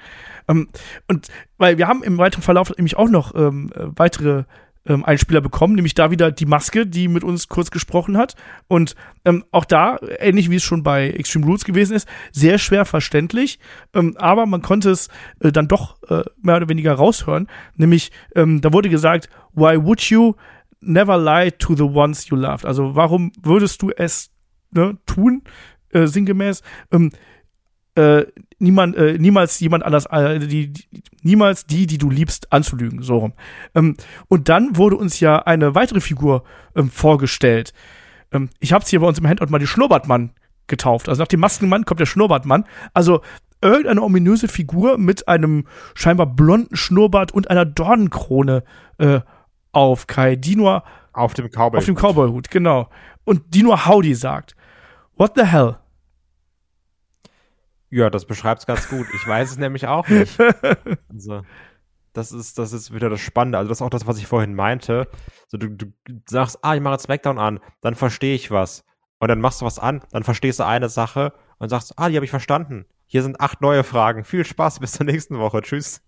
Ähm, und weil wir haben im weiteren Verlauf nämlich auch noch ähm, weitere ähm, Einspieler bekommen, nämlich da wieder die Maske, die mit uns kurz gesprochen hat. Und ähm, auch da, ähnlich wie es schon bei Extreme Rules gewesen ist, sehr schwer verständlich, ähm, aber man konnte es äh, dann doch äh, mehr oder weniger raushören. Nämlich, ähm, da wurde gesagt, why would you never lie to the ones you loved? Also warum würdest du es ne, tun, äh, sinngemäß? Ähm, äh, niemand, äh, niemals jemand anders, äh, die, die, niemals die, die du liebst, anzulügen, so rum. Ähm, und dann wurde uns ja eine weitere Figur ähm, vorgestellt. Ähm, ich habe hier bei uns im Handout mal die Schnurrbartmann getauft. Also nach dem Maskenmann kommt der Schnurrbartmann. Also irgendeine ominöse Figur mit einem scheinbar blonden Schnurrbart und einer Dornenkrone äh, auf Kai, die nur auf dem Cowboy. Auf dem Cowboyhut, genau. Und die nur Howdy sagt. What the hell? Ja, das beschreibt es ganz gut. Ich weiß es nämlich auch nicht. Also, das ist, das ist wieder das Spannende. Also, das ist auch das, was ich vorhin meinte. So, du, du sagst, ah, ich mache jetzt Smackdown an, dann verstehe ich was. Und dann machst du was an, dann verstehst du eine Sache und sagst, ah, die habe ich verstanden. Hier sind acht neue Fragen. Viel Spaß, bis zur nächsten Woche. Tschüss.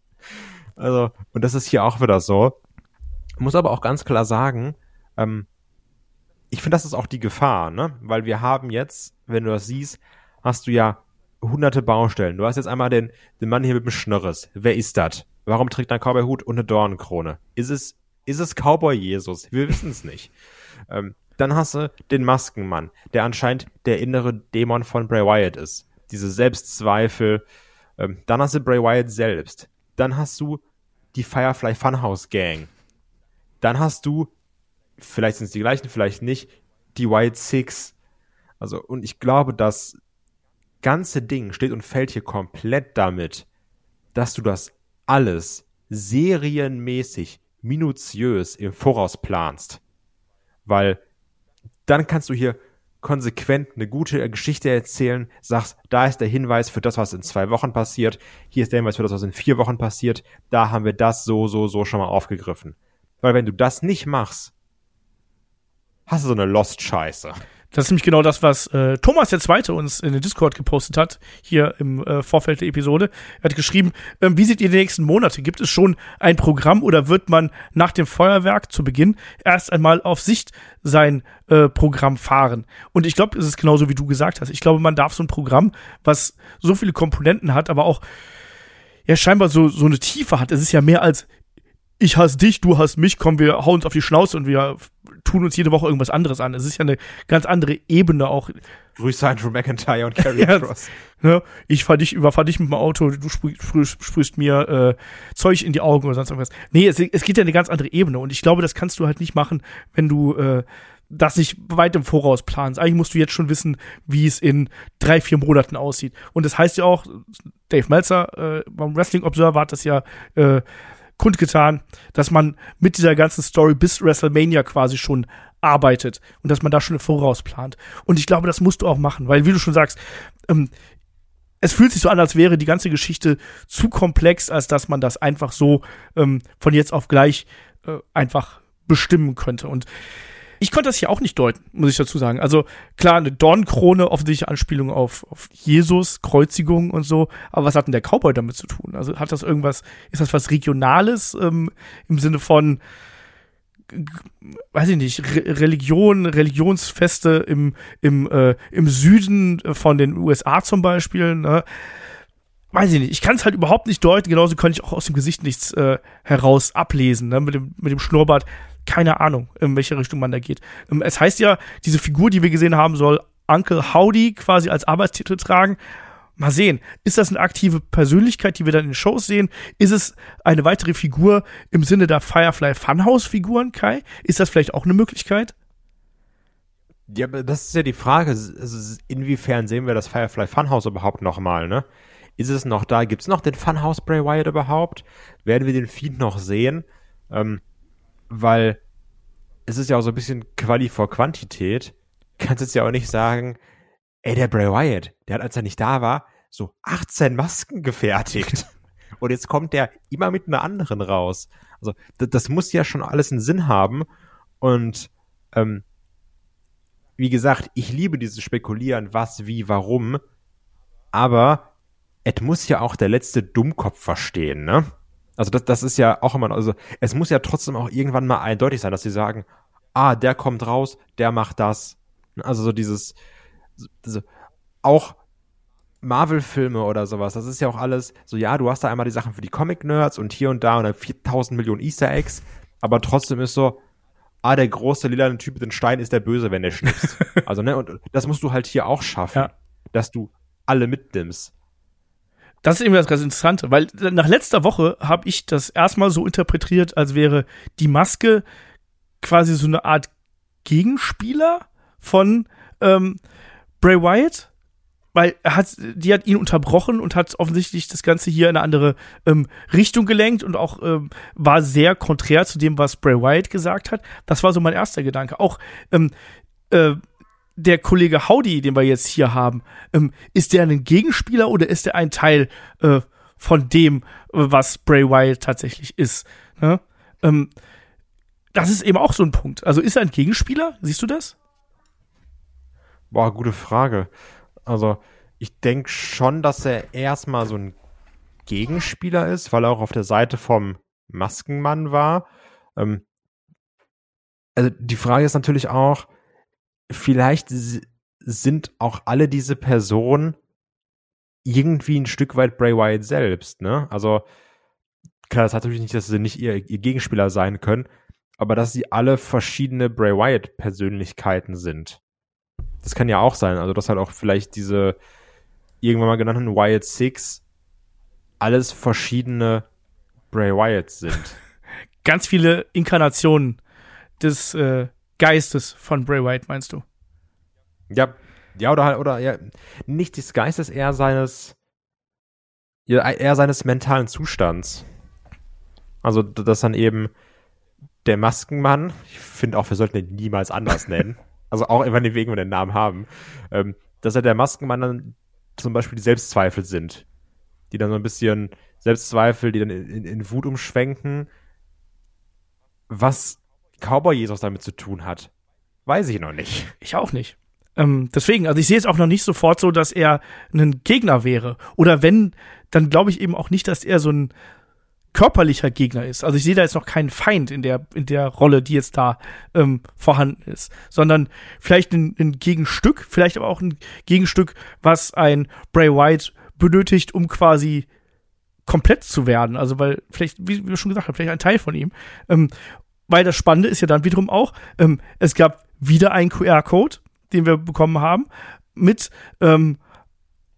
Also, und das ist hier auch wieder so. Ich muss aber auch ganz klar sagen, ähm, ich finde, das ist auch die Gefahr, ne? Weil wir haben jetzt, wenn du das siehst, hast du ja hunderte Baustellen. Du hast jetzt einmal den, den Mann hier mit dem Schnörres. Wer ist das? Warum trägt er einen Cowboy-Hut und eine Dornenkrone? Ist es, ist es Cowboy Jesus? Wir wissen es nicht. Ähm, dann hast du den Maskenmann, der anscheinend der innere Dämon von Bray Wyatt ist. Diese Selbstzweifel. Ähm, dann hast du Bray Wyatt selbst. Dann hast du die Firefly Funhouse Gang. Dann hast du, vielleicht sind es die gleichen, vielleicht nicht, die White Six. Also, und ich glaube, dass ganze Ding steht und fällt hier komplett damit, dass du das alles serienmäßig, minutiös im Voraus planst. Weil dann kannst du hier konsequent eine gute Geschichte erzählen, sagst, da ist der Hinweis für das, was in zwei Wochen passiert, hier ist der Hinweis für das, was in vier Wochen passiert, da haben wir das so, so, so schon mal aufgegriffen. Weil wenn du das nicht machst, hast du so eine Lost-Scheiße. Das ist nämlich genau das, was äh, Thomas der Zweite uns in den Discord gepostet hat, hier im äh, Vorfeld der Episode. Er hat geschrieben, ähm, wie seht ihr die nächsten Monate? Gibt es schon ein Programm oder wird man nach dem Feuerwerk zu Beginn erst einmal auf Sicht sein äh, Programm fahren? Und ich glaube, es ist genauso, wie du gesagt hast. Ich glaube, man darf so ein Programm, was so viele Komponenten hat, aber auch ja scheinbar so, so eine Tiefe hat. Es ist ja mehr als ich hasse dich, du hast mich, komm, wir hauen uns auf die Schnauze und wir tun uns jede Woche irgendwas anderes an. Es ist ja eine ganz andere Ebene auch. Grüße Andrew McIntyre und Carrie ja, Cross. Ne? Ich fahr dich, überfahr dich mit dem Auto, du sprühst, sprühst mir äh, Zeug in die Augen oder sonst irgendwas. Nee, es, es geht ja eine ganz andere Ebene und ich glaube, das kannst du halt nicht machen, wenn du äh, das nicht weit im Voraus planst. Eigentlich musst du jetzt schon wissen, wie es in drei, vier Monaten aussieht. Und das heißt ja auch, Dave Meltzer äh, beim Wrestling Observer hat das ja äh, kundgetan, dass man mit dieser ganzen Story bis WrestleMania quasi schon arbeitet und dass man da schon vorausplant. Und ich glaube, das musst du auch machen, weil, wie du schon sagst, ähm, es fühlt sich so an, als wäre die ganze Geschichte zu komplex, als dass man das einfach so ähm, von jetzt auf gleich äh, einfach bestimmen könnte. Und ich konnte das hier auch nicht deuten, muss ich dazu sagen. Also klar, eine Dornkrone, offensichtliche Anspielung auf, auf Jesus, Kreuzigung und so. Aber was hat denn der Cowboy damit zu tun? Also hat das irgendwas, ist das was Regionales ähm, im Sinne von, weiß ich nicht, Re Religion, Religionsfeste im, im, äh, im Süden von den USA zum Beispiel, ne? weiß ich nicht, ich kann es halt überhaupt nicht deuten, genauso kann ich auch aus dem Gesicht nichts äh, heraus ablesen, ne? mit, dem, mit dem Schnurrbart keine Ahnung, in welche Richtung man da geht. Ähm, es heißt ja, diese Figur, die wir gesehen haben, soll Uncle Howdy quasi als Arbeitstitel tragen. Mal sehen, ist das eine aktive Persönlichkeit, die wir dann in den Shows sehen? Ist es eine weitere Figur im Sinne der Firefly Funhouse-Figuren, Kai? Ist das vielleicht auch eine Möglichkeit? Ja, das ist ja die Frage. Inwiefern sehen wir das Firefly Funhouse überhaupt nochmal, ne? Ist es noch da? Gibt es noch den Funhouse Bray Wyatt überhaupt? Werden wir den Feed noch sehen? Ähm, weil es ist ja auch so ein bisschen Quali vor Quantität. Kannst jetzt ja auch nicht sagen, ey, der Bray Wyatt, der hat, als er nicht da war, so 18 Masken gefertigt. Und jetzt kommt der immer mit einer anderen raus. Also, das, das muss ja schon alles einen Sinn haben. Und ähm, wie gesagt, ich liebe dieses Spekulieren, was, wie, warum. Aber es muss ja auch der letzte Dummkopf verstehen, ne? Also das, das ist ja auch immer, also es muss ja trotzdem auch irgendwann mal eindeutig sein, dass sie sagen, ah, der kommt raus, der macht das. Also so dieses, so, auch Marvel-Filme oder sowas, das ist ja auch alles so, ja, du hast da einmal die Sachen für die Comic-Nerds und hier und da und dann 4000 Millionen Easter Eggs, aber trotzdem ist so, ah, der große lilane Typ mit dem Stein ist der Böse, wenn der schnipst. also, ne, und das musst du halt hier auch schaffen, Ja. dass du alle mitnimmst. Das ist eben das ganz Interessante, weil nach letzter Woche habe ich das erstmal so interpretiert, als wäre die Maske quasi so eine Art Gegenspieler von ähm, Bray Wyatt, weil er hat, die hat ihn unterbrochen und hat offensichtlich das Ganze hier in eine andere ähm, Richtung gelenkt und auch ähm, war sehr konträr zu dem, was Bray Wyatt gesagt hat. Das war so mein erster Gedanke. Auch ähm, äh, der Kollege Howdy, den wir jetzt hier haben, ähm, ist der ein Gegenspieler oder ist er ein Teil äh, von dem, äh, was Bray Wyatt tatsächlich ist? Ne? Ähm, das ist eben auch so ein Punkt. Also ist er ein Gegenspieler? Siehst du das? Boah, gute Frage. Also, ich denke schon, dass er erstmal so ein Gegenspieler ist, weil er auch auf der Seite vom Maskenmann war. Ähm, also, die Frage ist natürlich auch, vielleicht sind auch alle diese Personen irgendwie ein Stück weit Bray Wyatt selbst, ne? Also, klar, das hat natürlich nicht, dass sie nicht ihr, ihr Gegenspieler sein können, aber dass sie alle verschiedene Bray Wyatt-Persönlichkeiten sind. Das kann ja auch sein. Also, dass halt auch vielleicht diese irgendwann mal genannten Wyatt Six alles verschiedene Bray Wyatt sind. Ganz viele Inkarnationen des äh, Geistes von Bray Wyatt, meinst du? ja, ja, oder halt, oder ja, nicht des Geistes, eher seines, eher seines mentalen Zustands. Also, dass dann eben der Maskenmann, ich finde auch, wir sollten ihn niemals anders nennen, also auch immer wegen wir den Namen haben, ähm, dass er der Maskenmann dann zum Beispiel die Selbstzweifel sind, die dann so ein bisschen Selbstzweifel, die dann in, in, in Wut umschwenken. Was Cowboy Jesus damit zu tun hat, weiß ich noch nicht. Ich auch nicht. Ähm, deswegen, also ich sehe es auch noch nicht sofort so, dass er ein Gegner wäre. Oder wenn, dann glaube ich eben auch nicht, dass er so ein körperlicher Gegner ist. Also ich sehe da jetzt noch keinen Feind in der, in der Rolle, die jetzt da ähm, vorhanden ist. Sondern vielleicht ein, ein Gegenstück, vielleicht aber auch ein Gegenstück, was ein Bray Wyatt benötigt, um quasi komplett zu werden. Also weil vielleicht, wie wir schon gesagt haben, vielleicht ein Teil von ihm. Ähm, weil das Spannende ist ja dann wiederum auch, ähm, es gab wieder einen QR-Code, den wir bekommen haben, mit ähm,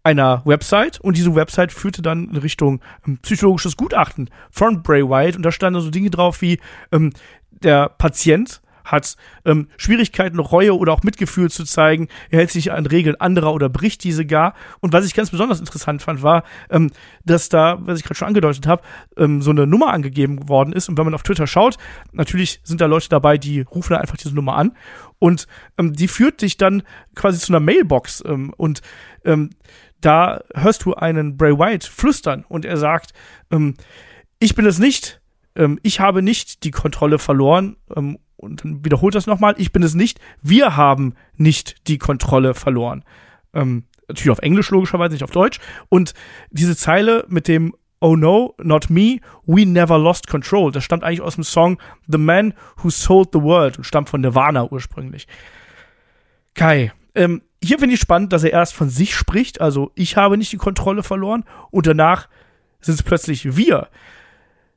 einer Website. Und diese Website führte dann in Richtung ähm, psychologisches Gutachten von Bray Wyatt. Und da standen so Dinge drauf wie ähm, der Patient hat ähm, Schwierigkeiten, Reue oder auch Mitgefühl zu zeigen. Er hält sich an Regeln anderer oder bricht diese gar. Und was ich ganz besonders interessant fand, war, ähm, dass da, was ich gerade schon angedeutet habe, ähm, so eine Nummer angegeben worden ist. Und wenn man auf Twitter schaut, natürlich sind da Leute dabei, die rufen dann einfach diese Nummer an. Und ähm, die führt dich dann quasi zu einer Mailbox. Ähm, und ähm, da hörst du einen Bray Wyatt flüstern und er sagt, ähm, ich bin es nicht, ähm, ich habe nicht die Kontrolle verloren ähm, und dann wiederholt das nochmal, ich bin es nicht, wir haben nicht die Kontrolle verloren. Ähm, natürlich auf Englisch logischerweise, nicht auf Deutsch. Und diese Zeile mit dem Oh no, not me, we never lost control. Das stammt eigentlich aus dem Song The Man Who Sold the World und stammt von Nirvana ursprünglich. Kai, ähm, hier finde ich spannend, dass er erst von sich spricht, also ich habe nicht die Kontrolle verloren und danach sind es plötzlich wir.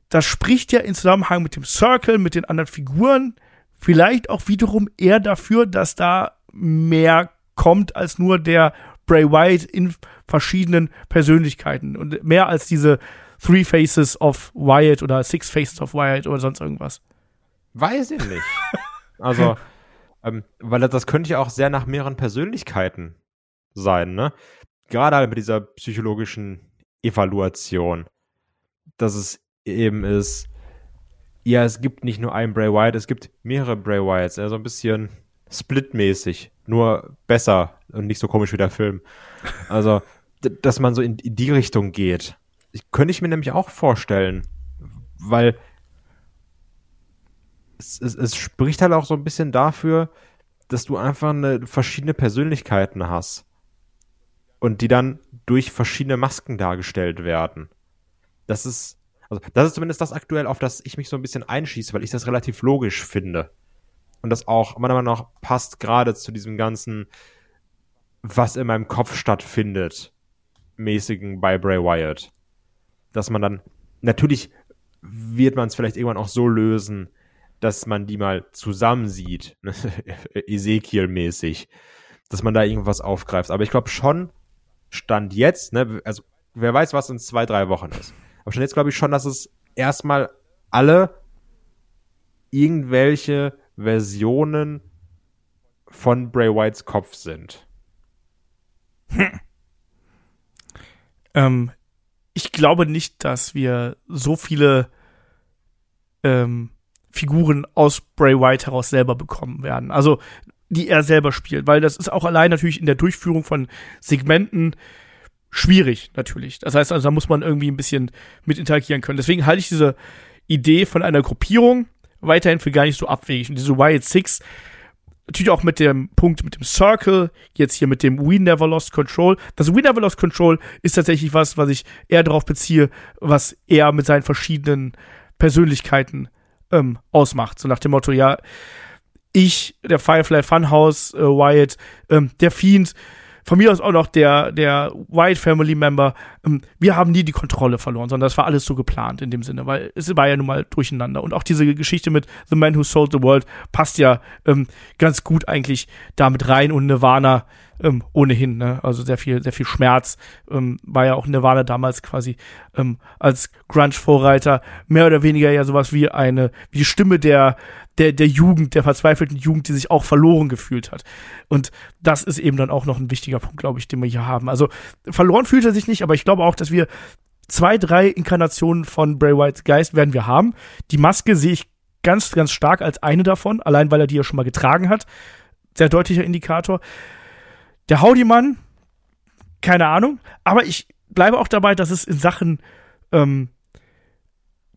Das spricht ja in Zusammenhang mit dem Circle, mit den anderen Figuren, vielleicht auch wiederum eher dafür, dass da mehr kommt als nur der Bray Wyatt in verschiedenen Persönlichkeiten und mehr als diese Three Faces of Wyatt oder Six Faces of Wyatt oder sonst irgendwas. Weiß ich nicht. Also, ähm, weil das, könnte ja auch sehr nach mehreren Persönlichkeiten sein, ne? Gerade halt mit dieser psychologischen Evaluation, dass es eben ist, ja, es gibt nicht nur einen Bray Wyatt, es gibt mehrere Bray Wyatts, also ein bisschen splitmäßig, nur besser und nicht so komisch wie der Film. Also, dass man so in, in die Richtung geht. Ich, könnte ich mir nämlich auch vorstellen, weil es, es, es spricht halt auch so ein bisschen dafür, dass du einfach eine, verschiedene Persönlichkeiten hast. Und die dann durch verschiedene Masken dargestellt werden. Das ist, Also das ist zumindest das aktuell, auf das ich mich so ein bisschen einschieße, weil ich das relativ logisch finde. Und das auch meiner Meinung nach passt gerade zu diesem ganzen, was in meinem Kopf stattfindet, mäßigen bei Bray Wyatt. Dass man dann, natürlich wird man es vielleicht irgendwann auch so lösen, dass man die mal zusammen sieht, Ezekiel-mäßig, dass man da irgendwas aufgreift. Aber ich glaube schon, Stand jetzt, ne, also wer weiß, was in zwei, drei Wochen ist. Aber schon jetzt glaube ich schon, dass es erstmal alle irgendwelche Versionen von Bray Whites Kopf sind. Hm. Ähm, ich glaube nicht, dass wir so viele ähm, Figuren aus Bray White heraus selber bekommen werden. Also, die er selber spielt, weil das ist auch allein natürlich in der Durchführung von Segmenten schwierig, natürlich. Das heißt also, da muss man irgendwie ein bisschen mit interagieren können. Deswegen halte ich diese Idee von einer Gruppierung weiterhin für gar nicht so abwegig. Und diese Wyatt Six, natürlich auch mit dem Punkt mit dem Circle, jetzt hier mit dem We Never Lost Control. Das We Never Lost Control ist tatsächlich was, was ich eher darauf beziehe, was er mit seinen verschiedenen Persönlichkeiten ähm, ausmacht. So nach dem Motto, ja, ich, der Firefly Funhouse, äh, Wyatt, ähm, der Fiend, von mir aus auch noch der, der White Family Member. Ähm, wir haben nie die Kontrolle verloren, sondern das war alles so geplant in dem Sinne, weil es war ja nun mal durcheinander. Und auch diese Geschichte mit The Man Who Sold the World passt ja ähm, ganz gut eigentlich damit rein und Nirvana ähm, ohnehin, ne? Also sehr viel, sehr viel Schmerz. Ähm, war ja auch Nirvana damals quasi ähm, als Grunge-Vorreiter mehr oder weniger ja sowas wie eine, wie die Stimme der, der, der Jugend, der verzweifelten Jugend, die sich auch verloren gefühlt hat. Und das ist eben dann auch noch ein wichtiger Punkt, glaube ich, den wir hier haben. Also verloren fühlt er sich nicht, aber ich glaube auch, dass wir zwei, drei Inkarnationen von Bray Whites Geist werden wir haben. Die Maske sehe ich ganz, ganz stark als eine davon, allein weil er die ja schon mal getragen hat. Sehr deutlicher Indikator. Der Howdy-Mann, keine Ahnung, aber ich bleibe auch dabei, dass es in Sachen ähm,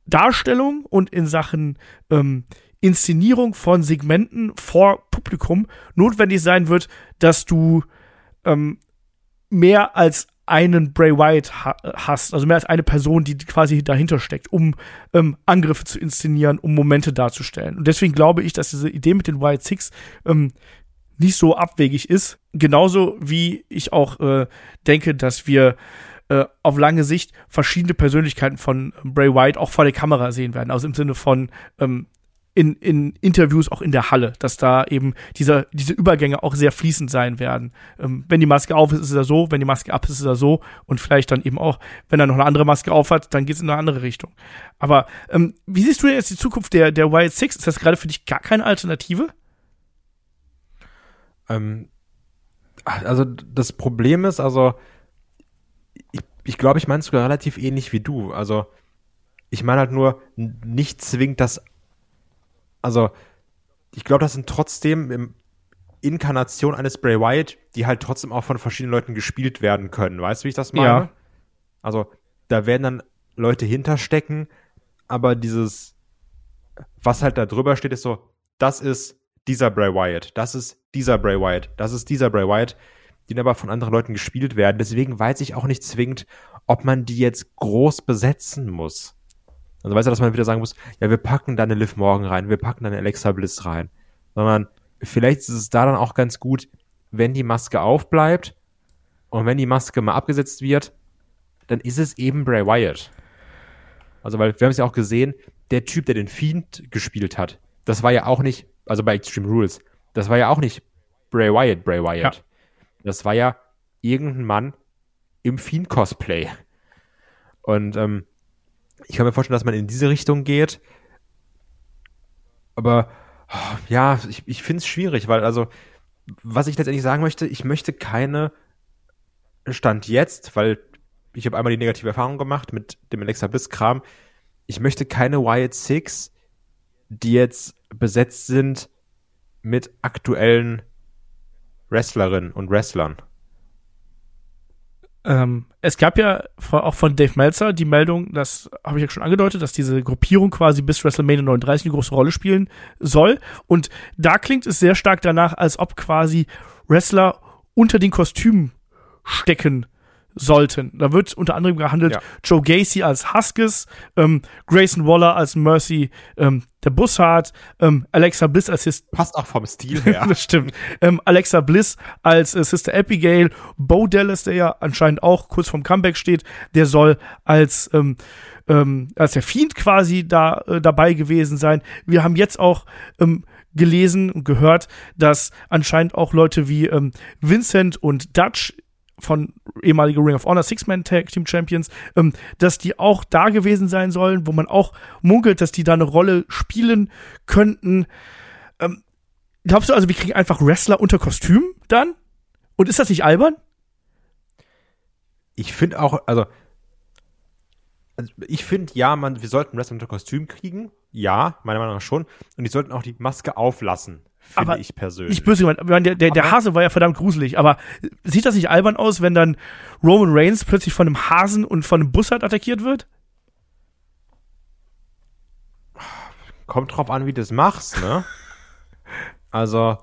Darstellung und in Sachen ähm, Inszenierung von Segmenten vor Publikum notwendig sein wird, dass du ähm, mehr als einen Bray Wyatt ha hast, also mehr als eine Person, die quasi dahinter steckt, um ähm, Angriffe zu inszenieren, um Momente darzustellen. Und deswegen glaube ich, dass diese Idee mit den Wyatt Six ähm, nicht so abwegig ist. Genauso wie ich auch äh, denke, dass wir äh, auf lange Sicht verschiedene Persönlichkeiten von Bray Wyatt auch vor der Kamera sehen werden. Also im Sinne von ähm, in, in Interviews auch in der Halle, dass da eben dieser, diese Übergänge auch sehr fließend sein werden. Ähm, wenn die Maske auf ist, ist er so, wenn die Maske ab ist, ist er so und vielleicht dann eben auch, wenn er noch eine andere Maske auf hat, dann geht es in eine andere Richtung. Aber ähm, wie siehst du denn jetzt die Zukunft der, der Wild Six? Ist das gerade für dich gar keine Alternative? Ähm, also das Problem ist, also ich, ich glaube, ich meine es sogar relativ ähnlich wie du. Also ich meine halt nur, nicht zwingend das also ich glaube, das sind trotzdem Inkarnation eines Bray Wyatt, die halt trotzdem auch von verschiedenen Leuten gespielt werden können. Weißt du, wie ich das meine? Ja. Also da werden dann Leute hinterstecken, aber dieses, was halt da drüber steht, ist so, das ist dieser Bray Wyatt, das ist dieser Bray Wyatt, das ist dieser Bray Wyatt, die aber von anderen Leuten gespielt werden. Deswegen weiß ich auch nicht zwingend, ob man die jetzt groß besetzen muss. Also weißt du, dass man wieder sagen muss, ja, wir packen da eine Liv Morgan rein, wir packen da eine Alexa Bliss rein. Sondern vielleicht ist es da dann auch ganz gut, wenn die Maske aufbleibt und wenn die Maske mal abgesetzt wird, dann ist es eben Bray Wyatt. Also, weil wir haben es ja auch gesehen, der Typ, der den Fiend gespielt hat, das war ja auch nicht, also bei Extreme Rules, das war ja auch nicht Bray Wyatt, Bray Wyatt. Ja. Das war ja irgendein Mann im Fiend-Cosplay. Und ähm, ich kann mir vorstellen, dass man in diese Richtung geht. Aber ja, ich, ich finde es schwierig, weil also, was ich letztendlich sagen möchte, ich möchte keine Stand jetzt, weil ich habe einmal die negative Erfahrung gemacht mit dem Alexa Bliss-Kram. Ich möchte keine Wyatt Six, die jetzt besetzt sind mit aktuellen Wrestlerinnen und Wrestlern. Ähm, es gab ja auch von Dave Meltzer die Meldung, das habe ich ja schon angedeutet, dass diese Gruppierung quasi bis WrestleMania 39 eine große Rolle spielen soll. Und da klingt es sehr stark danach, als ob quasi Wrestler unter den Kostümen stecken sollten. Da wird unter anderem gehandelt Ja. Joe Gacy als Huskis, ähm, Grayson Waller als Mercy, ähm, der Bussard, ähm, Alexa Bliss als His Passt auch vom Stil her. das stimmt. Ähm, Alexa Bliss als äh, Sister Abigail, Bo Dallas, der ja anscheinend auch kurz vorm Comeback steht, der soll als ähm, ähm, als der Fiend quasi da äh, dabei gewesen sein. Wir haben jetzt auch ähm, gelesen und gehört, dass anscheinend auch Leute wie ähm, Vincent und Dutch von ehemalige Ring of Honor Six-Man Tag Team Champions, ähm, dass die auch da gewesen sein sollen, wo man auch munkelt, dass die da eine Rolle spielen könnten. Ähm, glaubst du also, wir kriegen einfach Wrestler unter Kostüm dann? Und ist das nicht albern? ich finde auch, also, also ich finde, ja, man, wir sollten Wrestler unter Kostüm kriegen. Ja, meiner Meinung nach schon. Und die sollten auch die Maske auflassen, finde Aber ich persönlich. Ich böse gemeint, meine, der, der, der Hase war ja verdammt gruselig, aber sieht das nicht albern aus, wenn dann Roman Reigns plötzlich von einem Hasen und von einem Bussard attackiert wird? Kommt drauf an, wie du das machst, ne? also,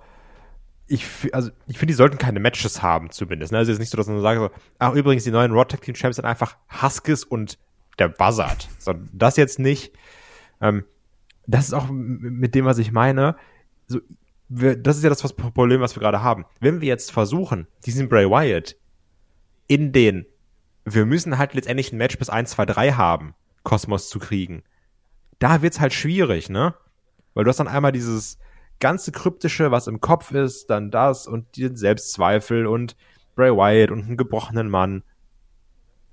ich, also, ich finde, die sollten keine Matches haben, zumindest. Ne? Also, es ist nicht so, dass man sagt, so, ach, übrigens, die neuen Raw Tag Team Champions sind einfach Huskis und der Buzzard. So, das jetzt nicht. Ähm, das ist auch mit dem, was ich meine. So, wir, das ist ja das Problem, was wir gerade haben. Wenn wir jetzt versuchen, diesen Bray Wyatt in den, wir müssen halt letztendlich ein Match bis 1, 2, 3 haben, Kosmos zu kriegen, da wird's halt schwierig, ne? Weil du hast dann einmal dieses ganze Kryptische, was im Kopf ist, dann das und den Selbstzweifel und Bray Wyatt und einen gebrochenen Mann.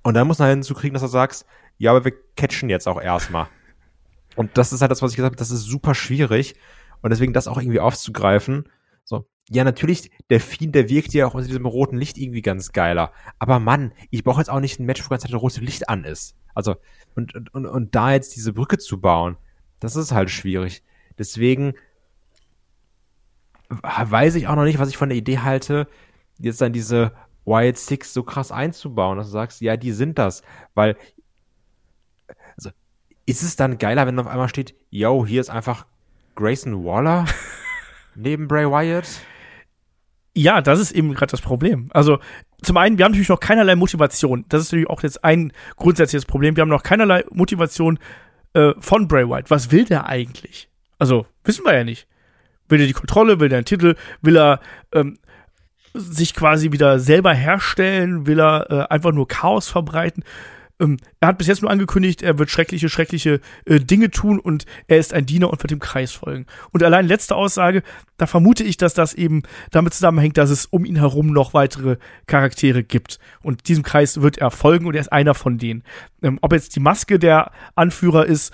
Und dann muss man hinzukriegen, dass du sagst, ja, aber wir catchen jetzt auch erstmal. Und das ist halt das, was ich gesagt habe, das ist super schwierig. Und deswegen das auch irgendwie aufzugreifen. So, ja, natürlich, der Fiend, der wirkt ja auch unter diesem roten Licht irgendwie ganz geiler. Aber Mann, ich brauche jetzt auch nicht ein Match, wo ganz Zeit das rote Licht an ist. Also, und, und, und, und da jetzt diese Brücke zu bauen, das ist halt schwierig. Deswegen weiß ich auch noch nicht, was ich von der Idee halte, jetzt dann diese Wild Six so krass einzubauen, dass du sagst, ja, die sind das. Weil, also, ist es dann geiler, wenn auf einmal steht, yo, hier ist einfach Grayson Waller neben Bray Wyatt? Ja, das ist eben gerade das Problem. Also zum einen, wir haben natürlich noch keinerlei Motivation. Das ist natürlich auch jetzt ein grundsätzliches Problem. Wir haben noch keinerlei Motivation äh, von Bray Wyatt. Was will der eigentlich? Also wissen wir ja nicht. Will er die Kontrolle? Will er einen Titel? Will er ähm, sich quasi wieder selber herstellen? Will er äh, einfach nur Chaos verbreiten? Ähm, er hat bis jetzt nur angekündigt, er wird schreckliche, schreckliche äh, Dinge tun und er ist ein Diener und wird dem Kreis folgen. Und allein letzte Aussage, da vermute ich, dass das eben damit zusammenhängt, dass es um ihn herum noch weitere Charaktere gibt. Und diesem Kreis wird er folgen und er ist einer von denen. Ähm, ob jetzt die Maske der Anführer ist,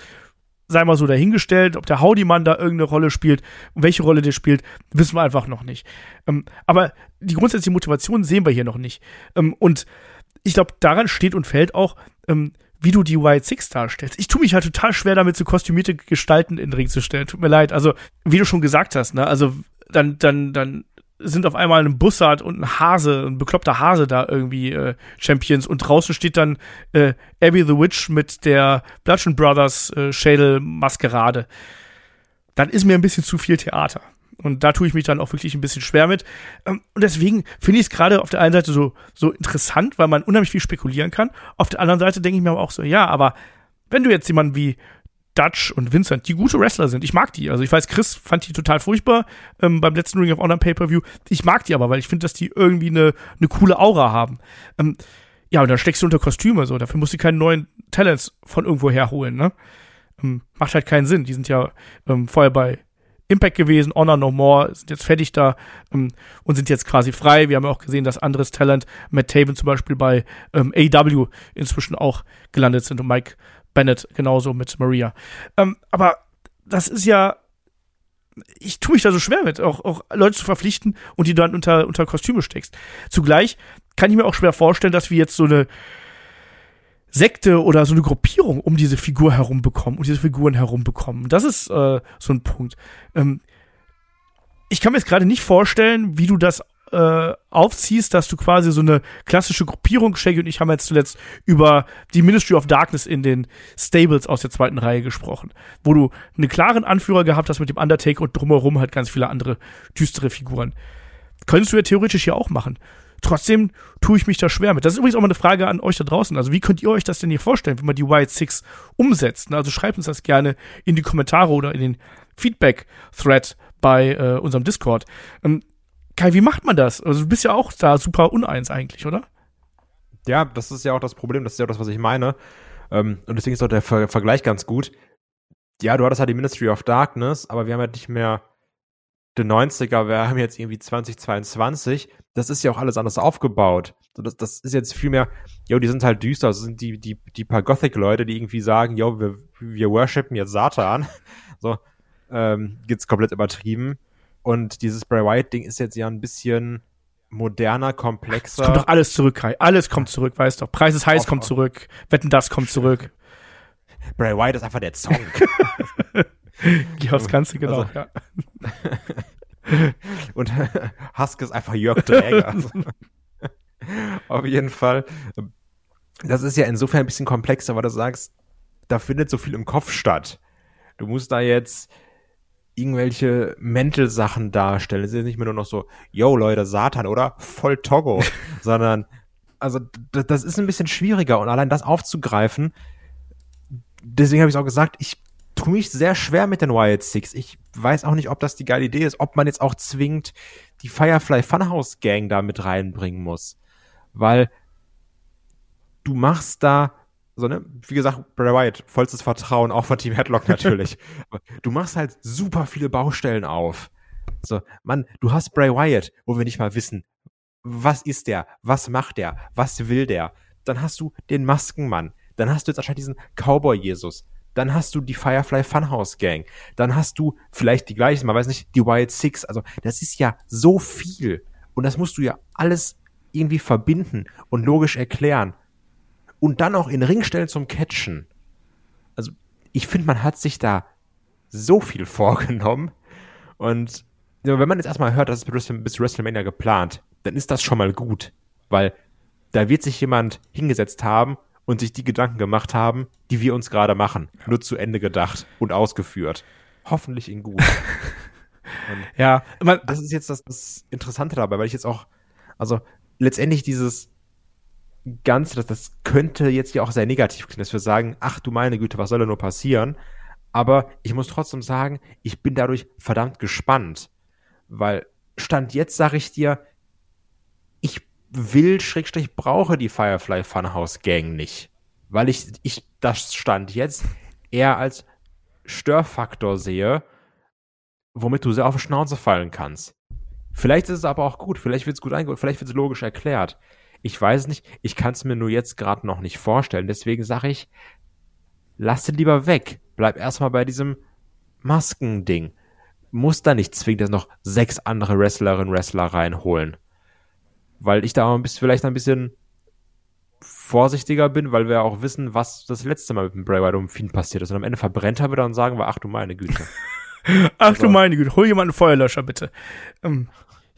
sei mal so dahingestellt, ob der Howdy-Mann da irgendeine Rolle spielt und welche Rolle der spielt, wissen wir einfach noch nicht. Ähm, aber die grundsätzliche Motivation sehen wir hier noch nicht. Ähm, und ich glaube, daran steht und fällt auch, ähm, wie du die White Six darstellst. Ich tue mich halt total schwer damit, so kostümierte Gestalten in den Ring zu stellen. Tut mir leid. Also, wie du schon gesagt hast, ne, also dann, dann, dann sind auf einmal ein Bussard und ein Hase, ein bekloppter Hase da irgendwie äh, Champions und draußen steht dann äh, Abby the Witch mit der Bludgeon Brothers äh, Schädel-Maskerade. Dann ist mir ein bisschen zu viel Theater. Und da tue ich mich dann auch wirklich ein bisschen schwer mit. Ähm, Und deswegen finde ich es gerade auf der einen Seite so, so interessant, weil man unheimlich viel spekulieren kann. Auf der anderen Seite denke ich mir aber auch so, ja, aber wenn du jetzt jemanden wie Dutch und Vincent, die gute Wrestler sind, ich mag die. Also ich weiß, Chris fand die total furchtbar ähm, beim letzten Ring of Honor Pay-Per-View. Ich mag die aber, weil ich finde, dass die irgendwie eine, eine coole Aura haben. Ähm, ja, und dann steckst du unter Kostüme, so. Dafür musst du keine neuen Talents von irgendwo herholen, ne? Ähm, macht halt keinen Sinn. Die sind ja ähm, vorher bei Impact gewesen, Honor No More, sind jetzt fertig da ähm, und sind jetzt quasi frei. Wir haben ja auch gesehen, dass anderes Talent, Matt Taven zum Beispiel bei ähm, AW inzwischen auch gelandet sind und Mike Bennett genauso mit Maria. Ähm, aber das ist ja, ich tue mich da so schwer mit, auch, auch Leute zu verpflichten und die dann unter, unter Kostüme steckst. Zugleich kann ich mir auch schwer vorstellen, dass wir jetzt so eine Sekte oder so eine Gruppierung um diese Figur herum bekommen, um diese Figuren herum bekommen. Das ist äh, so ein Punkt. Ähm, ich kann mir jetzt gerade nicht vorstellen, wie du das äh, aufziehst, dass du quasi so eine klassische Gruppierung, Shaggy und ich haben jetzt zuletzt über die Ministry of Darkness in den Stables aus der zweiten Reihe gesprochen, wo du einen klaren Anführer gehabt hast mit dem Undertaker und drumherum halt ganz viele andere düstere Figuren. Könntest du ja theoretisch hier auch machen. Trotzdem tue ich mich da schwer mit. Das ist übrigens auch mal eine Frage an euch da draußen. Also wie könnt ihr euch das denn hier vorstellen, wenn man die White Six umsetzt? Also schreibt uns das gerne in die Kommentare oder in den Feedback-Thread bei äh, unserem Discord. Ähm, Kai, wie macht man das? Also du bist ja auch da super uneins eigentlich, oder? Ja, das ist ja auch das Problem, das ist ja auch das, was ich meine. Ähm, und deswegen ist auch der Ver Vergleich ganz gut. Ja, du hattest halt die Ministry of Darkness, aber wir haben halt nicht mehr den 90er, wir haben jetzt irgendwie 2022. Das ist ja auch alles anders aufgebaut. Das, das ist jetzt viel mehr, jo, die sind halt düster. Das sind die, die, die paar Gothic-Leute, die irgendwie sagen, jo, wir, wir worshipen jetzt Satan. So, ähm, jetzt komplett übertrieben. Und dieses Bray Wyatt-Ding ist jetzt ja ein bisschen moderner, komplexer. Es kommt doch alles zurück, Kai. Alles kommt zurück, weißt du. Preis ist heiß auf, kommt zurück. Wetten, das kommt zurück. Bray Wyatt ist einfach der Song. Geh aufs Ganze, genau. Also, ja. Und Husk ist einfach Jörg Dräger. auf jeden Fall. Das ist ja insofern ein bisschen komplexer, weil du sagst, da findet so viel im Kopf statt. Du musst da jetzt irgendwelche Mental-Sachen darstellen. Es ist nicht mehr nur noch so, yo Leute, Satan, oder? Voll Togo. Sondern, also das ist ein bisschen schwieriger und allein das aufzugreifen, deswegen habe ich auch gesagt, ich tue mich sehr schwer mit den Wild Six. Ich weiß auch nicht, ob das die geile Idee ist, ob man jetzt auch zwingend die Firefly Funhouse Gang da mit reinbringen muss. Weil du machst da so, ne, wie gesagt, Bray Wyatt, vollstes Vertrauen, auch von Team Headlock natürlich. du machst halt super viele Baustellen auf. So, Mann, du hast Bray Wyatt, wo wir nicht mal wissen, was ist der, was macht der, was will der. Dann hast du den Maskenmann, dann hast du jetzt anscheinend diesen Cowboy-Jesus, dann hast du die Firefly Funhouse Gang, dann hast du vielleicht die gleichen, man weiß nicht, die Wild Six. Also, das ist ja so viel. Und das musst du ja alles irgendwie verbinden und logisch erklären und dann auch in Ring stellen zum Catchen. Also, ich finde, man hat sich da so viel vorgenommen. Und wenn man jetzt erstmal hört, das ist bis WrestleMania geplant, dann ist das schon mal gut. Weil da wird sich jemand hingesetzt haben und sich die Gedanken gemacht haben, die wir uns gerade machen. Nur zu Ende gedacht und ausgeführt. Hoffentlich in gut. ja, man, das ist jetzt das, das Interessante dabei, weil ich jetzt auch, also letztendlich dieses, Ganze, das, das könnte jetzt ja auch sehr negativ klingen, dass wir sagen, ach du meine Güte, was soll da nur passieren? Aber ich muss trotzdem sagen, ich bin dadurch verdammt gespannt, weil Stand jetzt sage ich dir, will, Schrägstrich, brauche die Firefly Funhouse Gang nicht, weil ich, ich das Stand jetzt eher als Störfaktor sehe, womit du sehr auf die Schnauze fallen kannst. Vielleicht ist es aber auch gut, vielleicht wird es gut eingeholt, vielleicht wird es logisch erklärt. Ich weiß es nicht. Ich kann es mir nur jetzt gerade noch nicht vorstellen. Deswegen sage ich, lass den lieber weg. Bleib erstmal bei diesem Maskending. Muss da nicht zwingend noch sechs andere Wrestlerinnen und Wrestler reinholen. Weil ich da auch ein bisschen, vielleicht ein bisschen vorsichtiger bin, weil wir auch wissen, was das letzte Mal mit dem Bray Wyatt um Fiend passiert ist. Und am Ende verbrennt er wieder und sagen wir, ach du meine Güte. ach also, du meine Güte, hol jemand einen Feuerlöscher bitte. Ähm,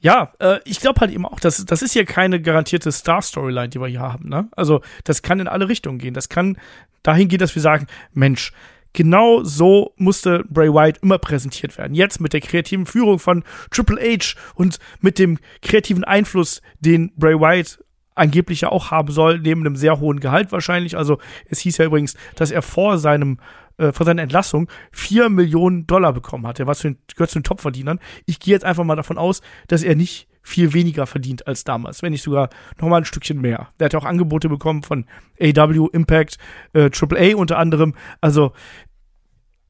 ja, äh, ich glaube halt eben auch, das, das ist hier keine garantierte Star-Storyline, die wir hier haben. Ne? Also das kann in alle Richtungen gehen. Das kann dahin gehen, dass wir sagen, Mensch, genau so musste Bray Wyatt immer präsentiert werden. Jetzt mit der kreativen Führung von Triple H und mit dem kreativen Einfluss, den Bray Wyatt angeblich ja auch haben soll, neben einem sehr hohen Gehalt wahrscheinlich. Also es hieß ja übrigens, dass er vor seinem äh, vor seiner Entlassung vier Millionen Dollar bekommen hat. Er war zu den, gehört zu den Topverdienern. Ich gehe jetzt einfach mal davon aus, dass er nicht viel weniger verdient als damals, wenn nicht sogar noch mal ein Stückchen mehr. Der hat ja auch Angebote bekommen von AW, Impact, äh, AAA unter anderem. Also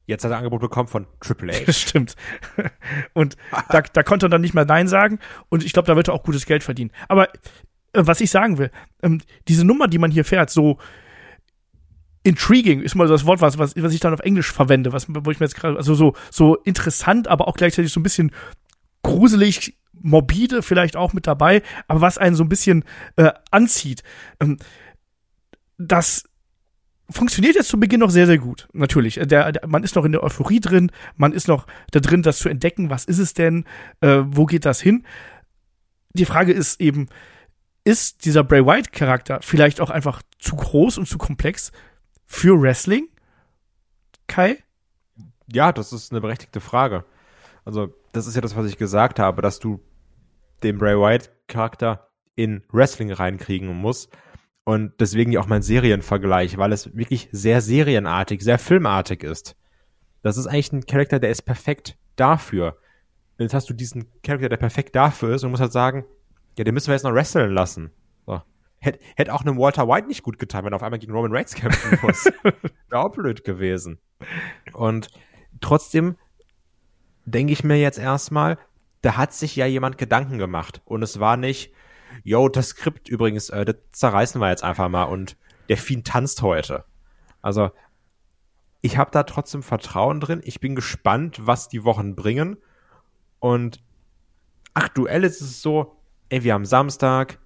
Jetzt hat er Angebot bekommen von H. Stimmt. Und da, da konnte er dann nicht mehr Nein sagen. Und ich glaube, da wird er auch gutes Geld verdienen. Aber äh, was ich sagen will, ähm, diese Nummer, die man hier fährt, so intriguing ist mal das Wort, was, was, was ich dann auf Englisch verwende, was, wo ich mir jetzt gerade, also so, so interessant, aber auch gleichzeitig so ein bisschen gruselig, morbide vielleicht auch mit dabei, aber was einen so ein bisschen äh, anzieht. Ähm, das funktioniert jetzt zu Beginn noch sehr, sehr gut. Natürlich. Der, der, man ist noch in der Euphorie drin, man ist noch da drin, das zu entdecken, was ist es denn, äh, wo geht das hin? Die Frage ist eben, ist dieser Bray White-Charakter vielleicht auch einfach zu groß und zu komplex für Wrestling? Kai? Ja, das ist eine berechtigte Frage. Also, das ist ja das, was ich gesagt habe, dass du den Bray Wyatt Charakter in Wrestling reinkriegen muss. Und deswegen ja auch mein Serienvergleich, weil es wirklich sehr serienartig, sehr filmartig ist. Das ist eigentlich ein Charakter, der ist perfekt dafür. Und jetzt hast du diesen Charakter, der perfekt dafür ist und musst halt sagen, ja, den müssen wir jetzt noch wresteln lassen. So. Hätte hätt auch einem Walter White nicht gut getan, wenn er auf einmal gegen Roman Reigns kämpfen muss. Wäre auch blöd gewesen. Und trotzdem denke ich mir jetzt erstmal, da hat sich ja jemand Gedanken gemacht. Und es war nicht, yo, das Skript übrigens, äh, das zerreißen wir jetzt einfach mal und der Fiend tanzt heute. Also, ich habe da trotzdem Vertrauen drin. Ich bin gespannt, was die Wochen bringen. Und aktuell ist es so, ey, wir haben Samstag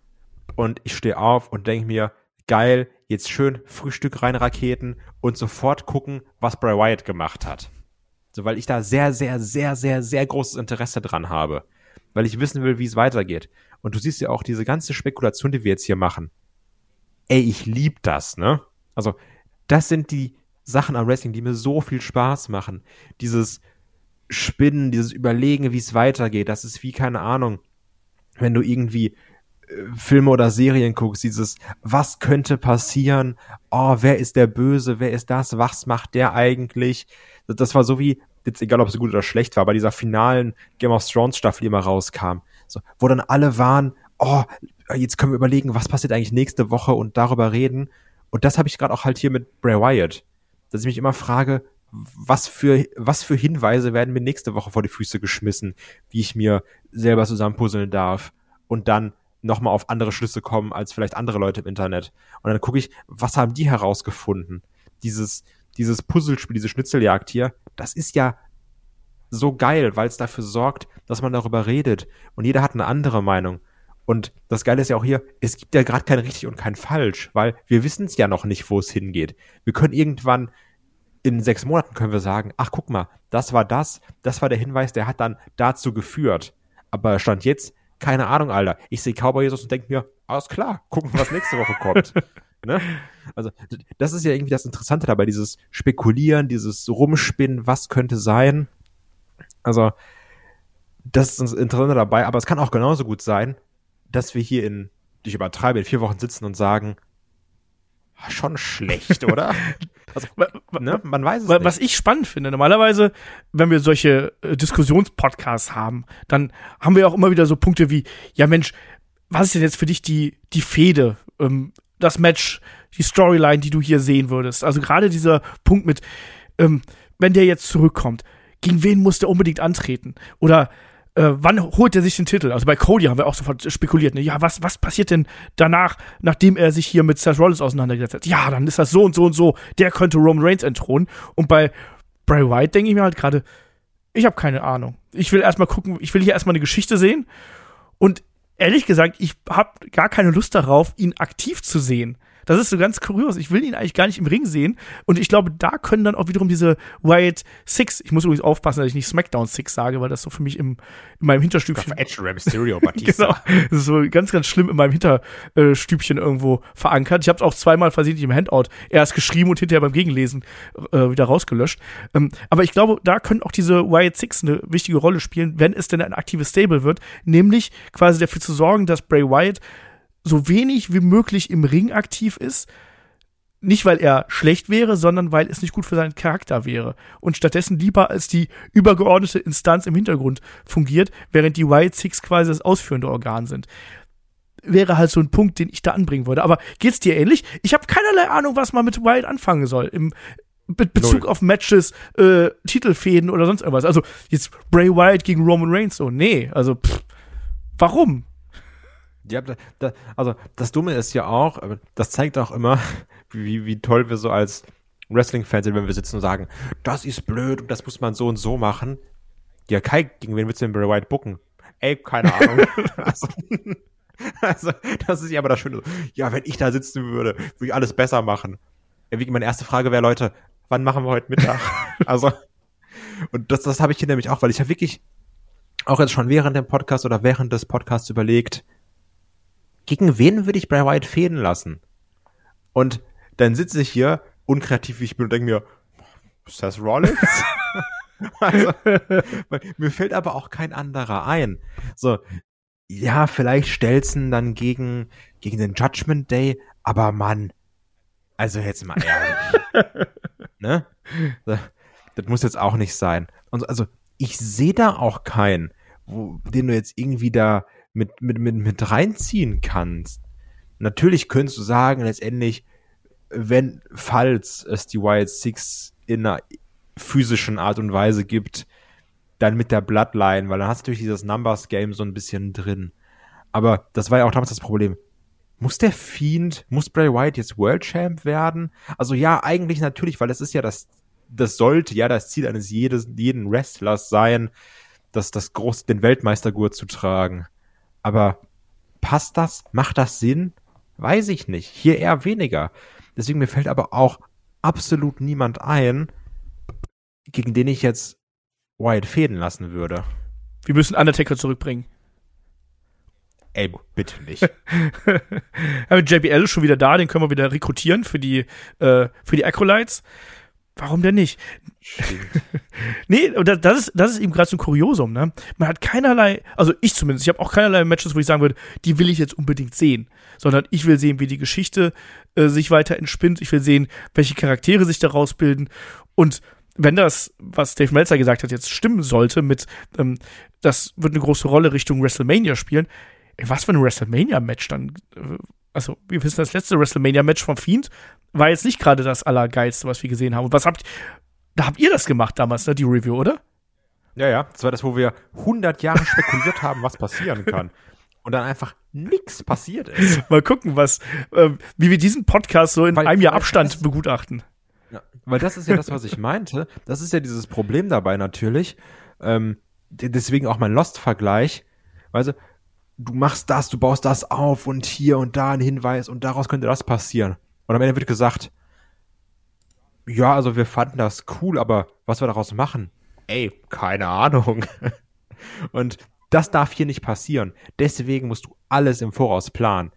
und ich stehe auf und denke mir, geil, jetzt schön Frühstück rein Raketen und sofort gucken, was Bray Wyatt gemacht hat. So, weil ich da sehr, sehr, sehr, sehr, sehr großes Interesse dran habe. Weil ich wissen will, wie es weitergeht. Und du siehst ja auch diese ganze Spekulation, die wir jetzt hier machen. Ey, ich lieb das, ne? Also, das sind die Sachen am Wrestling, die mir so viel Spaß machen. Dieses Spinnen, dieses Überlegen, wie es weitergeht. Das ist wie, keine Ahnung, wenn du irgendwie äh, Filme oder Serien guckst, dieses, was könnte passieren? Oh, wer ist der Böse? Wer ist das? Was macht der eigentlich? Das war so wie, jetzt egal ob es gut oder schlecht war, bei dieser finalen Game of Thrones Staffel, die immer rauskam, so, wo dann alle waren, oh, jetzt können wir überlegen, was passiert eigentlich nächste Woche und darüber reden. Und das habe ich gerade auch halt hier mit Bray Wyatt, dass ich mich immer frage, was für, was für Hinweise werden mir nächste Woche vor die Füße geschmissen, wie ich mir selber zusammenpuzzeln darf und dann nochmal auf andere Schlüsse kommen als vielleicht andere Leute im Internet. Und dann gucke ich, was haben die herausgefunden? Dieses, dieses Puzzlespiel, diese Schnitzeljagd hier, das ist ja so geil, weil es dafür sorgt, dass man darüber redet und jeder hat eine andere Meinung. Und das Geile ist ja auch hier, es gibt ja gerade kein richtig und kein falsch, weil wir wissen es ja noch nicht, wo es hingeht. Wir können irgendwann in sechs Monaten können wir sagen, ach guck mal, das war das, das war der Hinweis, der hat dann dazu geführt. Aber stand jetzt, keine Ahnung, Alter. Ich sehe Cowboy Jesus und denke mir, alles klar, gucken, was nächste Woche kommt. ne? Also, das ist ja irgendwie das Interessante dabei, dieses Spekulieren, dieses Rumspinnen, was könnte sein. Also, das ist das Interessante dabei, aber es kann auch genauso gut sein, dass wir hier in, ich übertreibe, in vier Wochen sitzen und sagen, ah, schon schlecht, oder? Also, ne? Man weiß es was, nicht. Was ich spannend finde, normalerweise, wenn wir solche äh, Diskussionspodcasts haben, dann haben wir auch immer wieder so Punkte wie, ja Mensch, was ist denn jetzt für dich die, die Fehde, ähm, das Match, die Storyline, die du hier sehen würdest? Also gerade dieser Punkt mit, ähm, wenn der jetzt zurückkommt, gegen wen muss der unbedingt antreten? Oder äh, wann holt er sich den Titel? Also bei Cody haben wir auch sofort spekuliert, ne? Ja, was, was passiert denn danach, nachdem er sich hier mit Seth Rollins auseinandergesetzt hat? Ja, dann ist das so und so und so. Der könnte Roman Reigns entthronen. Und bei Bray White denke ich mir halt gerade, ich habe keine Ahnung. Ich will erstmal gucken, ich will hier erstmal eine Geschichte sehen. Und ehrlich gesagt, ich habe gar keine Lust darauf, ihn aktiv zu sehen. Das ist so ganz kurios. Ich will ihn eigentlich gar nicht im Ring sehen. Und ich glaube, da können dann auch wiederum diese Wyatt Six, ich muss übrigens aufpassen, dass ich nicht SmackDown Six sage, weil das so für mich im, in meinem Hinterstübchen. Edge, Rey Mysterio, Batista. genau. Das ist so ganz, ganz schlimm in meinem Hinterstübchen irgendwo verankert. Ich habe es auch zweimal versehentlich im Handout erst geschrieben und hinterher beim Gegenlesen äh, wieder rausgelöscht. Ähm, aber ich glaube, da können auch diese Wyatt Six eine wichtige Rolle spielen, wenn es denn ein aktives Stable wird, nämlich quasi dafür zu sorgen, dass Bray Wyatt so wenig wie möglich im Ring aktiv ist. Nicht, weil er schlecht wäre, sondern weil es nicht gut für seinen Charakter wäre. Und stattdessen lieber als die übergeordnete Instanz im Hintergrund fungiert, während die White Six quasi das ausführende Organ sind. Wäre halt so ein Punkt, den ich da anbringen würde. Aber geht's dir ähnlich? Ich habe keinerlei Ahnung, was man mit Wild anfangen soll. Im Be Bezug Null. auf Matches, äh, Titelfäden oder sonst irgendwas. Also jetzt Bray Wyatt gegen Roman Reigns so. Nee, also pff, warum? Ja, da, also das Dumme ist ja auch, das zeigt auch immer, wie, wie toll wir so als Wrestling-Fans sind, wenn wir sitzen und sagen, das ist blöd und das muss man so und so machen. Ja, Kai, gegen wen willst du denn Bray White booken? Ey, keine Ahnung. also, also, das ist ja aber das Schöne. Ja, wenn ich da sitzen würde, würde ich alles besser machen. Wie meine erste Frage wäre, Leute, wann machen wir heute Mittag? also, und das, das habe ich hier nämlich auch, weil ich habe wirklich auch jetzt schon während dem Podcast oder während des Podcasts überlegt, gegen wen würde ich Bray Wyatt fäden lassen? Und dann sitze ich hier, unkreativ wie ich bin und denke mir, das Rollins? also, mir fällt aber auch kein anderer ein. So, ja, vielleicht Stelzen dann gegen, gegen den Judgment Day, aber Mann, also jetzt mal ehrlich. ne? Das, das muss jetzt auch nicht sein. Und also, ich sehe da auch keinen, wo, den du jetzt irgendwie da mit, mit, mit, mit reinziehen kannst. Natürlich könntest du sagen, letztendlich, wenn, falls es die Wild Six in einer physischen Art und Weise gibt, dann mit der Bloodline, weil dann hast du durch dieses Numbers Game so ein bisschen drin. Aber das war ja auch damals das Problem. Muss der Fiend, muss Bray Wyatt jetzt World Champ werden? Also ja, eigentlich natürlich, weil das ist ja das, das sollte ja das Ziel eines jedes, jeden Wrestlers sein, das, das groß, den Weltmeistergurt zu tragen. Aber passt das? Macht das Sinn? Weiß ich nicht. Hier eher weniger. Deswegen mir fällt aber auch absolut niemand ein, gegen den ich jetzt Wyatt fäden lassen würde. Wir müssen Undertaker zurückbringen. Ey, bitte nicht. Aber JBL ist schon wieder da, den können wir wieder rekrutieren für die, äh, für die Acolytes. Warum denn nicht? nee, das ist, das ist eben gerade so ein Kuriosum, ne? Man hat keinerlei, also ich zumindest, ich habe auch keinerlei Matches, wo ich sagen würde, die will ich jetzt unbedingt sehen. Sondern ich will sehen, wie die Geschichte äh, sich weiter entspinnt. Ich will sehen, welche Charaktere sich daraus bilden. Und wenn das, was Dave Meltzer gesagt hat, jetzt stimmen sollte, mit, ähm, das wird eine große Rolle Richtung WrestleMania spielen, was für ein WrestleMania-Match dann. Äh, also, wir wissen, das letzte WrestleMania-Match vom Fiend war jetzt nicht gerade das Allergeilste, was wir gesehen haben. Und was habt, da habt ihr das gemacht damals, ne, die Review, oder? Ja, ja. Das war das, wo wir 100 Jahre spekuliert haben, was passieren kann. Und dann einfach nichts passiert ist. Mal gucken, was, äh, wie wir diesen Podcast so in weil, einem Jahr Abstand begutachten. Ja, weil das ist ja das, was ich meinte. Das ist ja dieses Problem dabei natürlich. Ähm, deswegen auch mein Lost-Vergleich. Weißt du, du machst das, du baust das auf und hier und da ein Hinweis und daraus könnte das passieren. Und am Ende wird gesagt, ja, also wir fanden das cool, aber was wir daraus machen? Ey, keine Ahnung. und das darf hier nicht passieren. Deswegen musst du alles im Voraus planen.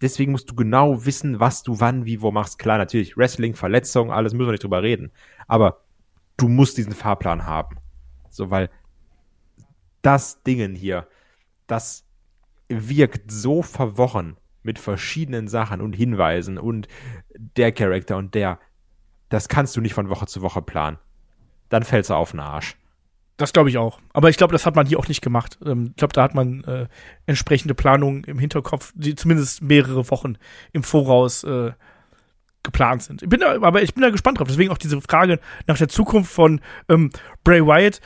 Deswegen musst du genau wissen, was du wann, wie, wo machst. Klar, natürlich, Wrestling, Verletzungen, alles müssen wir nicht drüber reden. Aber du musst diesen Fahrplan haben. So, weil das Dingen hier, das wirkt so verworren mit verschiedenen Sachen und Hinweisen und der Charakter und der. Das kannst du nicht von Woche zu Woche planen. Dann fällst du auf den Arsch. Das glaube ich auch. Aber ich glaube, das hat man hier auch nicht gemacht. Ähm, ich glaube, da hat man äh, entsprechende Planungen im Hinterkopf, die zumindest mehrere Wochen im Voraus äh, geplant sind. Ich bin da, aber ich bin da gespannt drauf. Deswegen auch diese Frage nach der Zukunft von ähm, Bray Wyatt.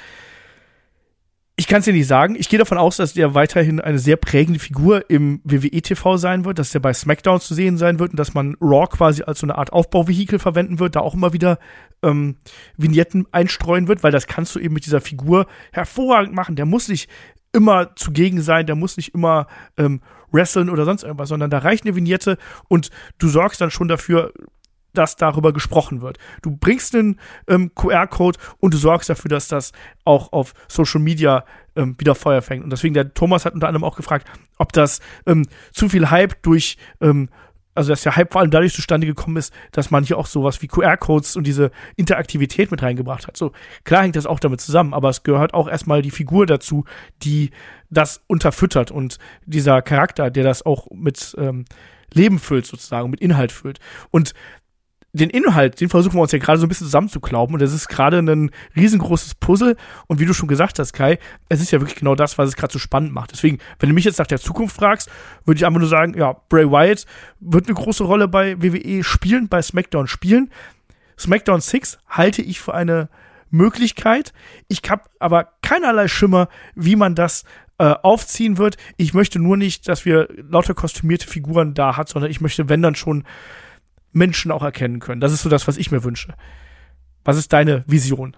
Ich kann es dir nicht sagen. Ich gehe davon aus, dass der weiterhin eine sehr prägende Figur im WWE-TV sein wird, dass der bei SmackDown zu sehen sein wird und dass man Raw quasi als so eine Art Aufbauvehikel verwenden wird, da auch immer wieder ähm, Vignetten einstreuen wird, weil das kannst du eben mit dieser Figur hervorragend machen. Der muss nicht immer zugegen sein, der muss nicht immer ähm, wresteln oder sonst irgendwas, sondern da reicht eine Vignette und du sorgst dann schon dafür, dass darüber gesprochen wird. Du bringst einen ähm, QR-Code und du sorgst dafür, dass das auch auf Social Media ähm, wieder Feuer fängt. Und deswegen, der Thomas hat unter anderem auch gefragt, ob das ähm, zu viel Hype durch, ähm, also dass der Hype vor allem dadurch zustande gekommen ist, dass man hier auch sowas wie QR-Codes und diese Interaktivität mit reingebracht hat. So, klar hängt das auch damit zusammen, aber es gehört auch erstmal die Figur dazu, die das unterfüttert und dieser Charakter, der das auch mit ähm, Leben füllt sozusagen, mit Inhalt füllt. Und den Inhalt, den versuchen wir uns ja gerade so ein bisschen zusammenzuklauben und das ist gerade ein riesengroßes Puzzle und wie du schon gesagt hast, Kai, es ist ja wirklich genau das, was es gerade so spannend macht. Deswegen, wenn du mich jetzt nach der Zukunft fragst, würde ich einfach nur sagen, ja, Bray Wyatt wird eine große Rolle bei WWE spielen, bei SmackDown spielen. SmackDown 6 halte ich für eine Möglichkeit. Ich habe aber keinerlei Schimmer, wie man das äh, aufziehen wird. Ich möchte nur nicht, dass wir lauter kostümierte Figuren da hat, sondern ich möchte, wenn dann schon Menschen auch erkennen können. Das ist so das, was ich mir wünsche. Was ist deine Vision?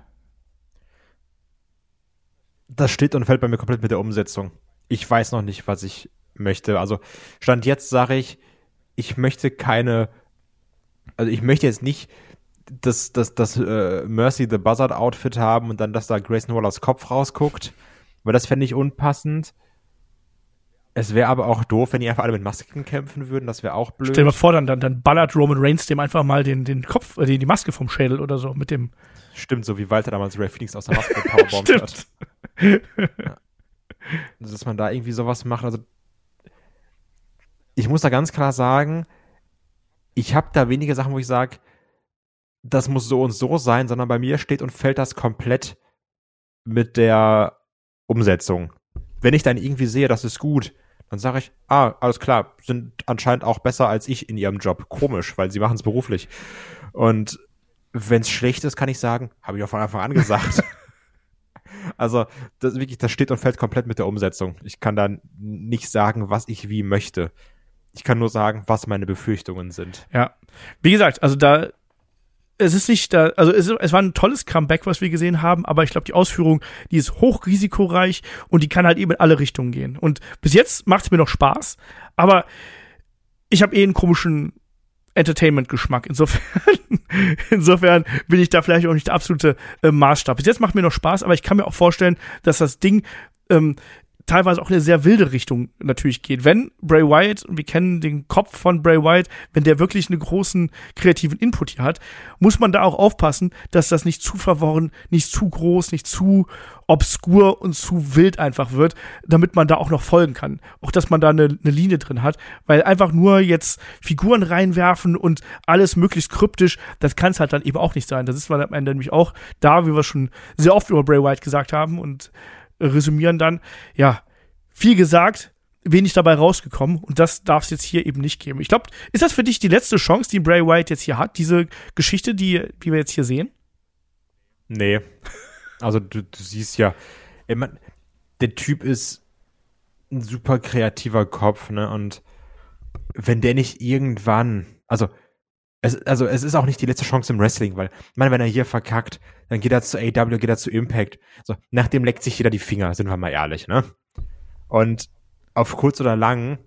Das steht und fällt bei mir komplett mit der Umsetzung. Ich weiß noch nicht, was ich möchte. Also Stand jetzt sage ich, ich möchte keine, also ich möchte jetzt nicht das, das, das äh, Mercy the Buzzard Outfit haben und dann, dass da Grayson Wallers Kopf rausguckt, weil das fände ich unpassend. Es wäre aber auch doof, wenn die einfach alle mit Masken kämpfen würden. Das wäre auch blöd. Stell dir mal vor, dann, dann, dann ballert Roman Reigns dem einfach mal den, den Kopf, äh, die, Maske vom Schädel oder so mit dem. Stimmt, so wie Walter damals Ray Phoenix aus der Maske powerbombt hat. ja. dass man da irgendwie sowas macht. Also ich muss da ganz klar sagen, ich habe da wenige Sachen, wo ich sage, das muss so und so sein, sondern bei mir steht und fällt das komplett mit der Umsetzung. Wenn ich dann irgendwie sehe, das ist gut, dann sage ich, ah, alles klar, sind anscheinend auch besser als ich in ihrem Job. Komisch, weil sie machen es beruflich. Und wenn es schlecht ist, kann ich sagen, habe ich auch von Anfang an gesagt. also, das wirklich, das steht und fällt komplett mit der Umsetzung. Ich kann dann nicht sagen, was ich wie möchte. Ich kann nur sagen, was meine Befürchtungen sind. Ja. Wie gesagt, also da es ist nicht da, also es, es, war ein tolles Comeback, was wir gesehen haben, aber ich glaube, die Ausführung, die ist hochrisikoreich und die kann halt eben in alle Richtungen gehen. Und bis jetzt macht es mir noch Spaß, aber ich habe eh einen komischen Entertainment-Geschmack. Insofern, insofern bin ich da vielleicht auch nicht der absolute äh, Maßstab. Bis jetzt macht mir noch Spaß, aber ich kann mir auch vorstellen, dass das Ding ähm, teilweise auch in eine sehr wilde Richtung natürlich geht. Wenn Bray Wyatt, und wir kennen den Kopf von Bray Wyatt, wenn der wirklich einen großen kreativen Input hier hat, muss man da auch aufpassen, dass das nicht zu verworren, nicht zu groß, nicht zu obskur und zu wild einfach wird, damit man da auch noch folgen kann. Auch, dass man da eine, eine Linie drin hat, weil einfach nur jetzt Figuren reinwerfen und alles möglichst kryptisch, das kann es halt dann eben auch nicht sein. Das ist man am Ende nämlich auch da, wie wir schon sehr oft über Bray Wyatt gesagt haben und resümieren dann, ja, viel gesagt, wenig dabei rausgekommen und das darf es jetzt hier eben nicht geben. Ich glaube, ist das für dich die letzte Chance, die Bray Wyatt jetzt hier hat, diese Geschichte, die, die wir jetzt hier sehen? Nee. Also du, du siehst ja, ey, man, der Typ ist ein super kreativer Kopf, ne? Und wenn der nicht irgendwann, also es, also es ist auch nicht die letzte Chance im Wrestling, weil, meine, wenn er hier verkackt, dann geht er zu AW, geht er zu Impact. So, nach dem leckt sich jeder die Finger, sind wir mal ehrlich, ne? Und auf kurz oder lang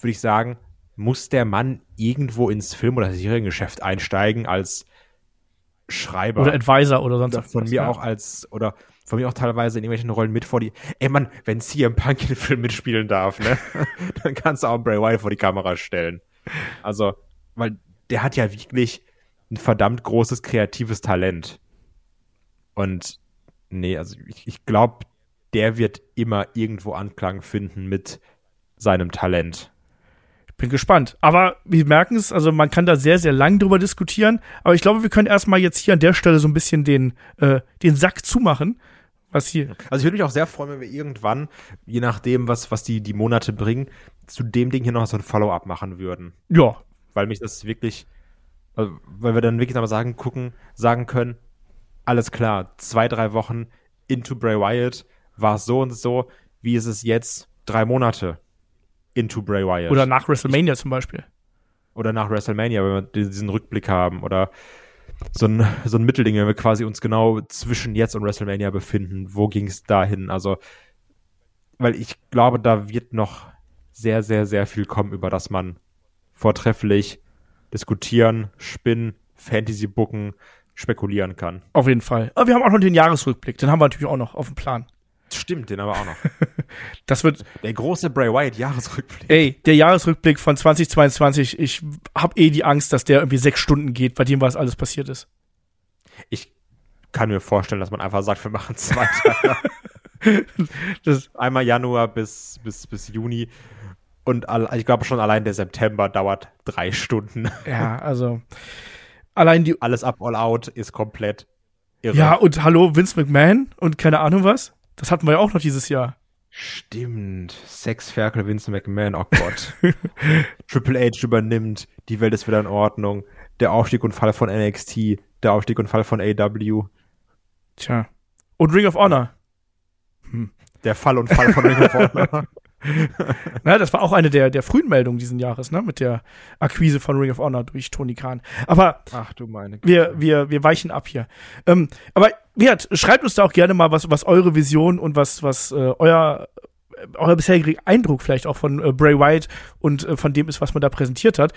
würde ich sagen, muss der Mann irgendwo ins Film- oder Seriengeschäft einsteigen als Schreiber. Oder Advisor oder sonst was. Von mir ja. auch als, oder von mir auch teilweise in irgendwelchen Rollen mit vor die. Ey Mann, wenn CM Punk in den Film mitspielen darf, ne? dann kannst du auch Bray Wyatt vor die Kamera stellen. Also, weil der hat ja wirklich ein verdammt großes kreatives Talent. Und nee, also ich, ich glaube, der wird immer irgendwo Anklang finden mit seinem Talent. Ich bin gespannt. Aber wir merken es, also man kann da sehr, sehr lang drüber diskutieren. Aber ich glaube, wir können erstmal jetzt hier an der Stelle so ein bisschen den, äh, den Sack zumachen. Was hier. Also ich würde mich auch sehr freuen, wenn wir irgendwann, je nachdem, was, was die, die Monate bringen, zu dem Ding hier noch so ein Follow-up machen würden. Ja, weil mich das wirklich, also, weil wir dann wirklich nochmal sagen, gucken, sagen können, alles klar, zwei, drei Wochen into Bray Wyatt war es so und so, wie ist es jetzt drei Monate into Bray Wyatt. Oder nach WrestleMania zum Beispiel. Oder nach WrestleMania, wenn wir diesen Rückblick haben. Oder so ein, so ein Mittelding, wenn wir quasi uns genau zwischen jetzt und WrestleMania befinden. Wo ging es dahin? Also, weil ich glaube, da wird noch sehr, sehr, sehr viel kommen, über das man vortrefflich diskutieren, spinnen, Fantasy booken, spekulieren kann. Auf jeden Fall. Aber wir haben auch noch den Jahresrückblick, den haben wir natürlich auch noch auf dem Plan. Stimmt, den aber auch noch. das wird der große Bray Wyatt Jahresrückblick. Ey, der Jahresrückblick von 2022. Ich habe eh die Angst, dass der irgendwie sechs Stunden geht, bei dem was alles passiert ist. Ich kann mir vorstellen, dass man einfach sagt, wir machen zwei Tage. Einmal Januar bis, bis, bis Juni und ich glaube schon allein der September dauert drei Stunden. Ja, also allein die. Alles ab all out ist komplett irre. Ja, und hallo, Vince McMahon und keine Ahnung was. Das hatten wir ja auch noch dieses Jahr. Stimmt. Sexferkel Vince McMahon, oh Gott. Triple H übernimmt, die Welt ist wieder in Ordnung. Der Aufstieg und Fall von NXT, der Aufstieg und Fall von AW. Tja. Und Ring of Honor. Hm. Der Fall und Fall von Ring of Honor. Na, das war auch eine der, der frühen Meldungen diesen Jahres, ne? Mit der Akquise von Ring of Honor durch Tony Khan. Aber Ach du meine Güte. wir, wir, wir weichen ab hier. Ähm, aber Wirt, schreibt uns da auch gerne mal, was, was eure Vision und was, was äh, euer euer bisheriger Eindruck vielleicht auch von äh, Bray Wyatt und äh, von dem ist, was man da präsentiert hat.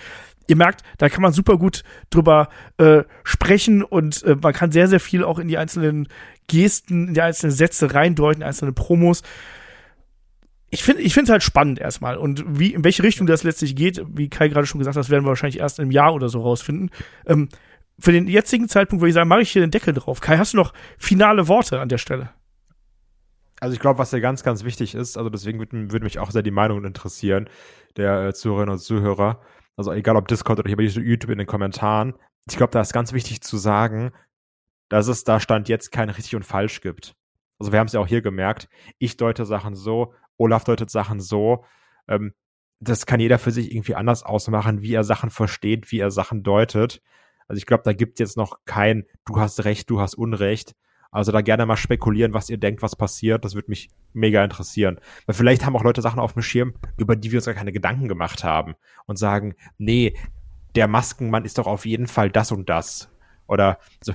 Ihr merkt, da kann man super gut drüber äh, sprechen und äh, man kann sehr, sehr viel auch in die einzelnen Gesten, in die einzelnen Sätze reindeuten, einzelne Promos ich finde ich es halt spannend erstmal und wie in welche Richtung das letztlich geht, wie Kai gerade schon gesagt hat, das werden wir wahrscheinlich erst im Jahr oder so rausfinden. Ähm, für den jetzigen Zeitpunkt würde ich sagen, mache ich hier den Deckel drauf. Kai, hast du noch finale Worte an der Stelle? also ich glaube, was ja ganz, ganz wichtig ist, also deswegen würde würd mich auch sehr die Meinung interessieren, der äh, Zuhörerinnen und Zuhörer. Also egal ob Discord oder hier bei YouTube in den Kommentaren. Ich glaube, da ist ganz wichtig zu sagen, dass es da Stand jetzt kein richtig und falsch gibt. Also wir haben es ja auch hier gemerkt. Ich deute Sachen so, Olaf deutet Sachen so. Ähm, das kann jeder für sich irgendwie anders ausmachen, wie er Sachen versteht, wie er Sachen deutet. Also ich glaube, da gibt jetzt noch kein, du hast Recht, du hast Unrecht. Also da gerne mal spekulieren, was ihr denkt, was passiert. Das würde mich mega interessieren. Weil vielleicht haben auch Leute Sachen auf dem Schirm, über die wir uns gar keine Gedanken gemacht haben und sagen, nee, der Maskenmann ist doch auf jeden Fall das und das. Oder so,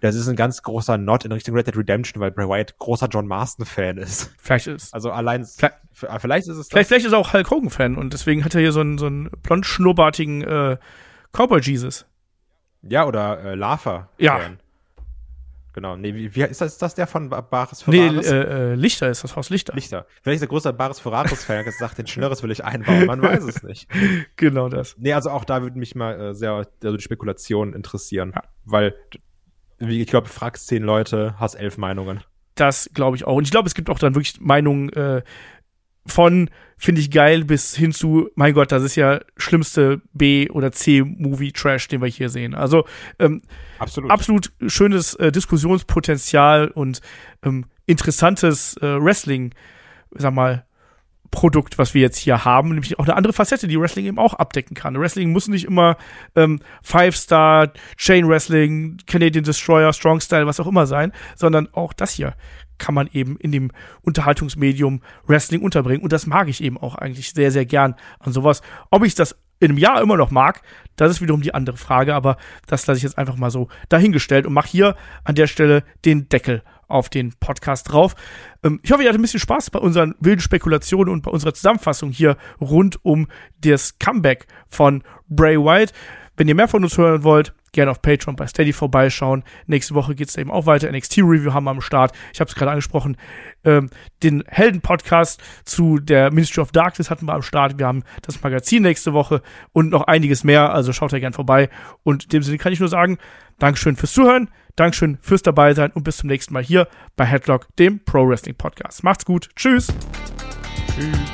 das ist ein ganz großer Not in Richtung Red Dead Redemption, weil Bray Wyatt großer John Marston-Fan ist. Vielleicht ist. Also allein. Vielleicht, vielleicht ist es. Vielleicht, vielleicht ist er auch Hulk Hogan-Fan und deswegen hat er hier so einen, so einen blond schnurrbartigen äh, Cowboy Jesus. Ja, oder äh, Lava. Ja. Genau. Nee, wie, wie ist das, ist das der von Bares Ferraris? Nee, äh, äh, Lichter ist das Haus Lichter. Lichter. Vielleicht ist der große Bares Ferraris-Fan gesagt, den Schnörres will ich einbauen. Man weiß es nicht. Genau das. Nee, also auch da würde mich mal äh, sehr also die Spekulation interessieren. Ja. Weil, wie ich glaube, fragst zehn Leute, hast elf Meinungen. Das glaube ich auch. Und ich glaube, es gibt auch dann wirklich Meinungen, äh, von finde ich geil bis hin zu, mein Gott, das ist ja schlimmste B- oder C-Movie-Trash, den wir hier sehen. Also ähm, absolut. absolut schönes äh, Diskussionspotenzial und ähm, interessantes äh, Wrestling, sag mal, Produkt, was wir jetzt hier haben, nämlich auch eine andere Facette, die Wrestling eben auch abdecken kann. Wrestling muss nicht immer ähm, Five-Star, Chain Wrestling, Canadian Destroyer, Strong Style, was auch immer sein, sondern auch das hier kann man eben in dem Unterhaltungsmedium Wrestling unterbringen. Und das mag ich eben auch eigentlich sehr, sehr gern an sowas. Ob ich das in einem Jahr immer noch mag, das ist wiederum die andere Frage, aber das lasse ich jetzt einfach mal so dahingestellt und mache hier an der Stelle den Deckel auf den Podcast drauf. Ähm, ich hoffe, ihr hattet ein bisschen Spaß bei unseren wilden Spekulationen und bei unserer Zusammenfassung hier rund um das Comeback von Bray Wyatt. Wenn ihr mehr von uns hören wollt, gerne auf Patreon bei Steady vorbeischauen. Nächste Woche geht es eben auch weiter. NXT Review haben wir am Start. Ich habe es gerade angesprochen. Ähm, den Helden-Podcast zu der Ministry of Darkness hatten wir am Start. Wir haben das Magazin nächste Woche und noch einiges mehr. Also schaut da gerne vorbei. Und in dem Sinne kann ich nur sagen, Dankeschön fürs Zuhören. Dankeschön fürs Dabeisein und bis zum nächsten Mal hier bei Headlock, dem Pro Wrestling Podcast. Macht's gut. Tschüss. Tschüss.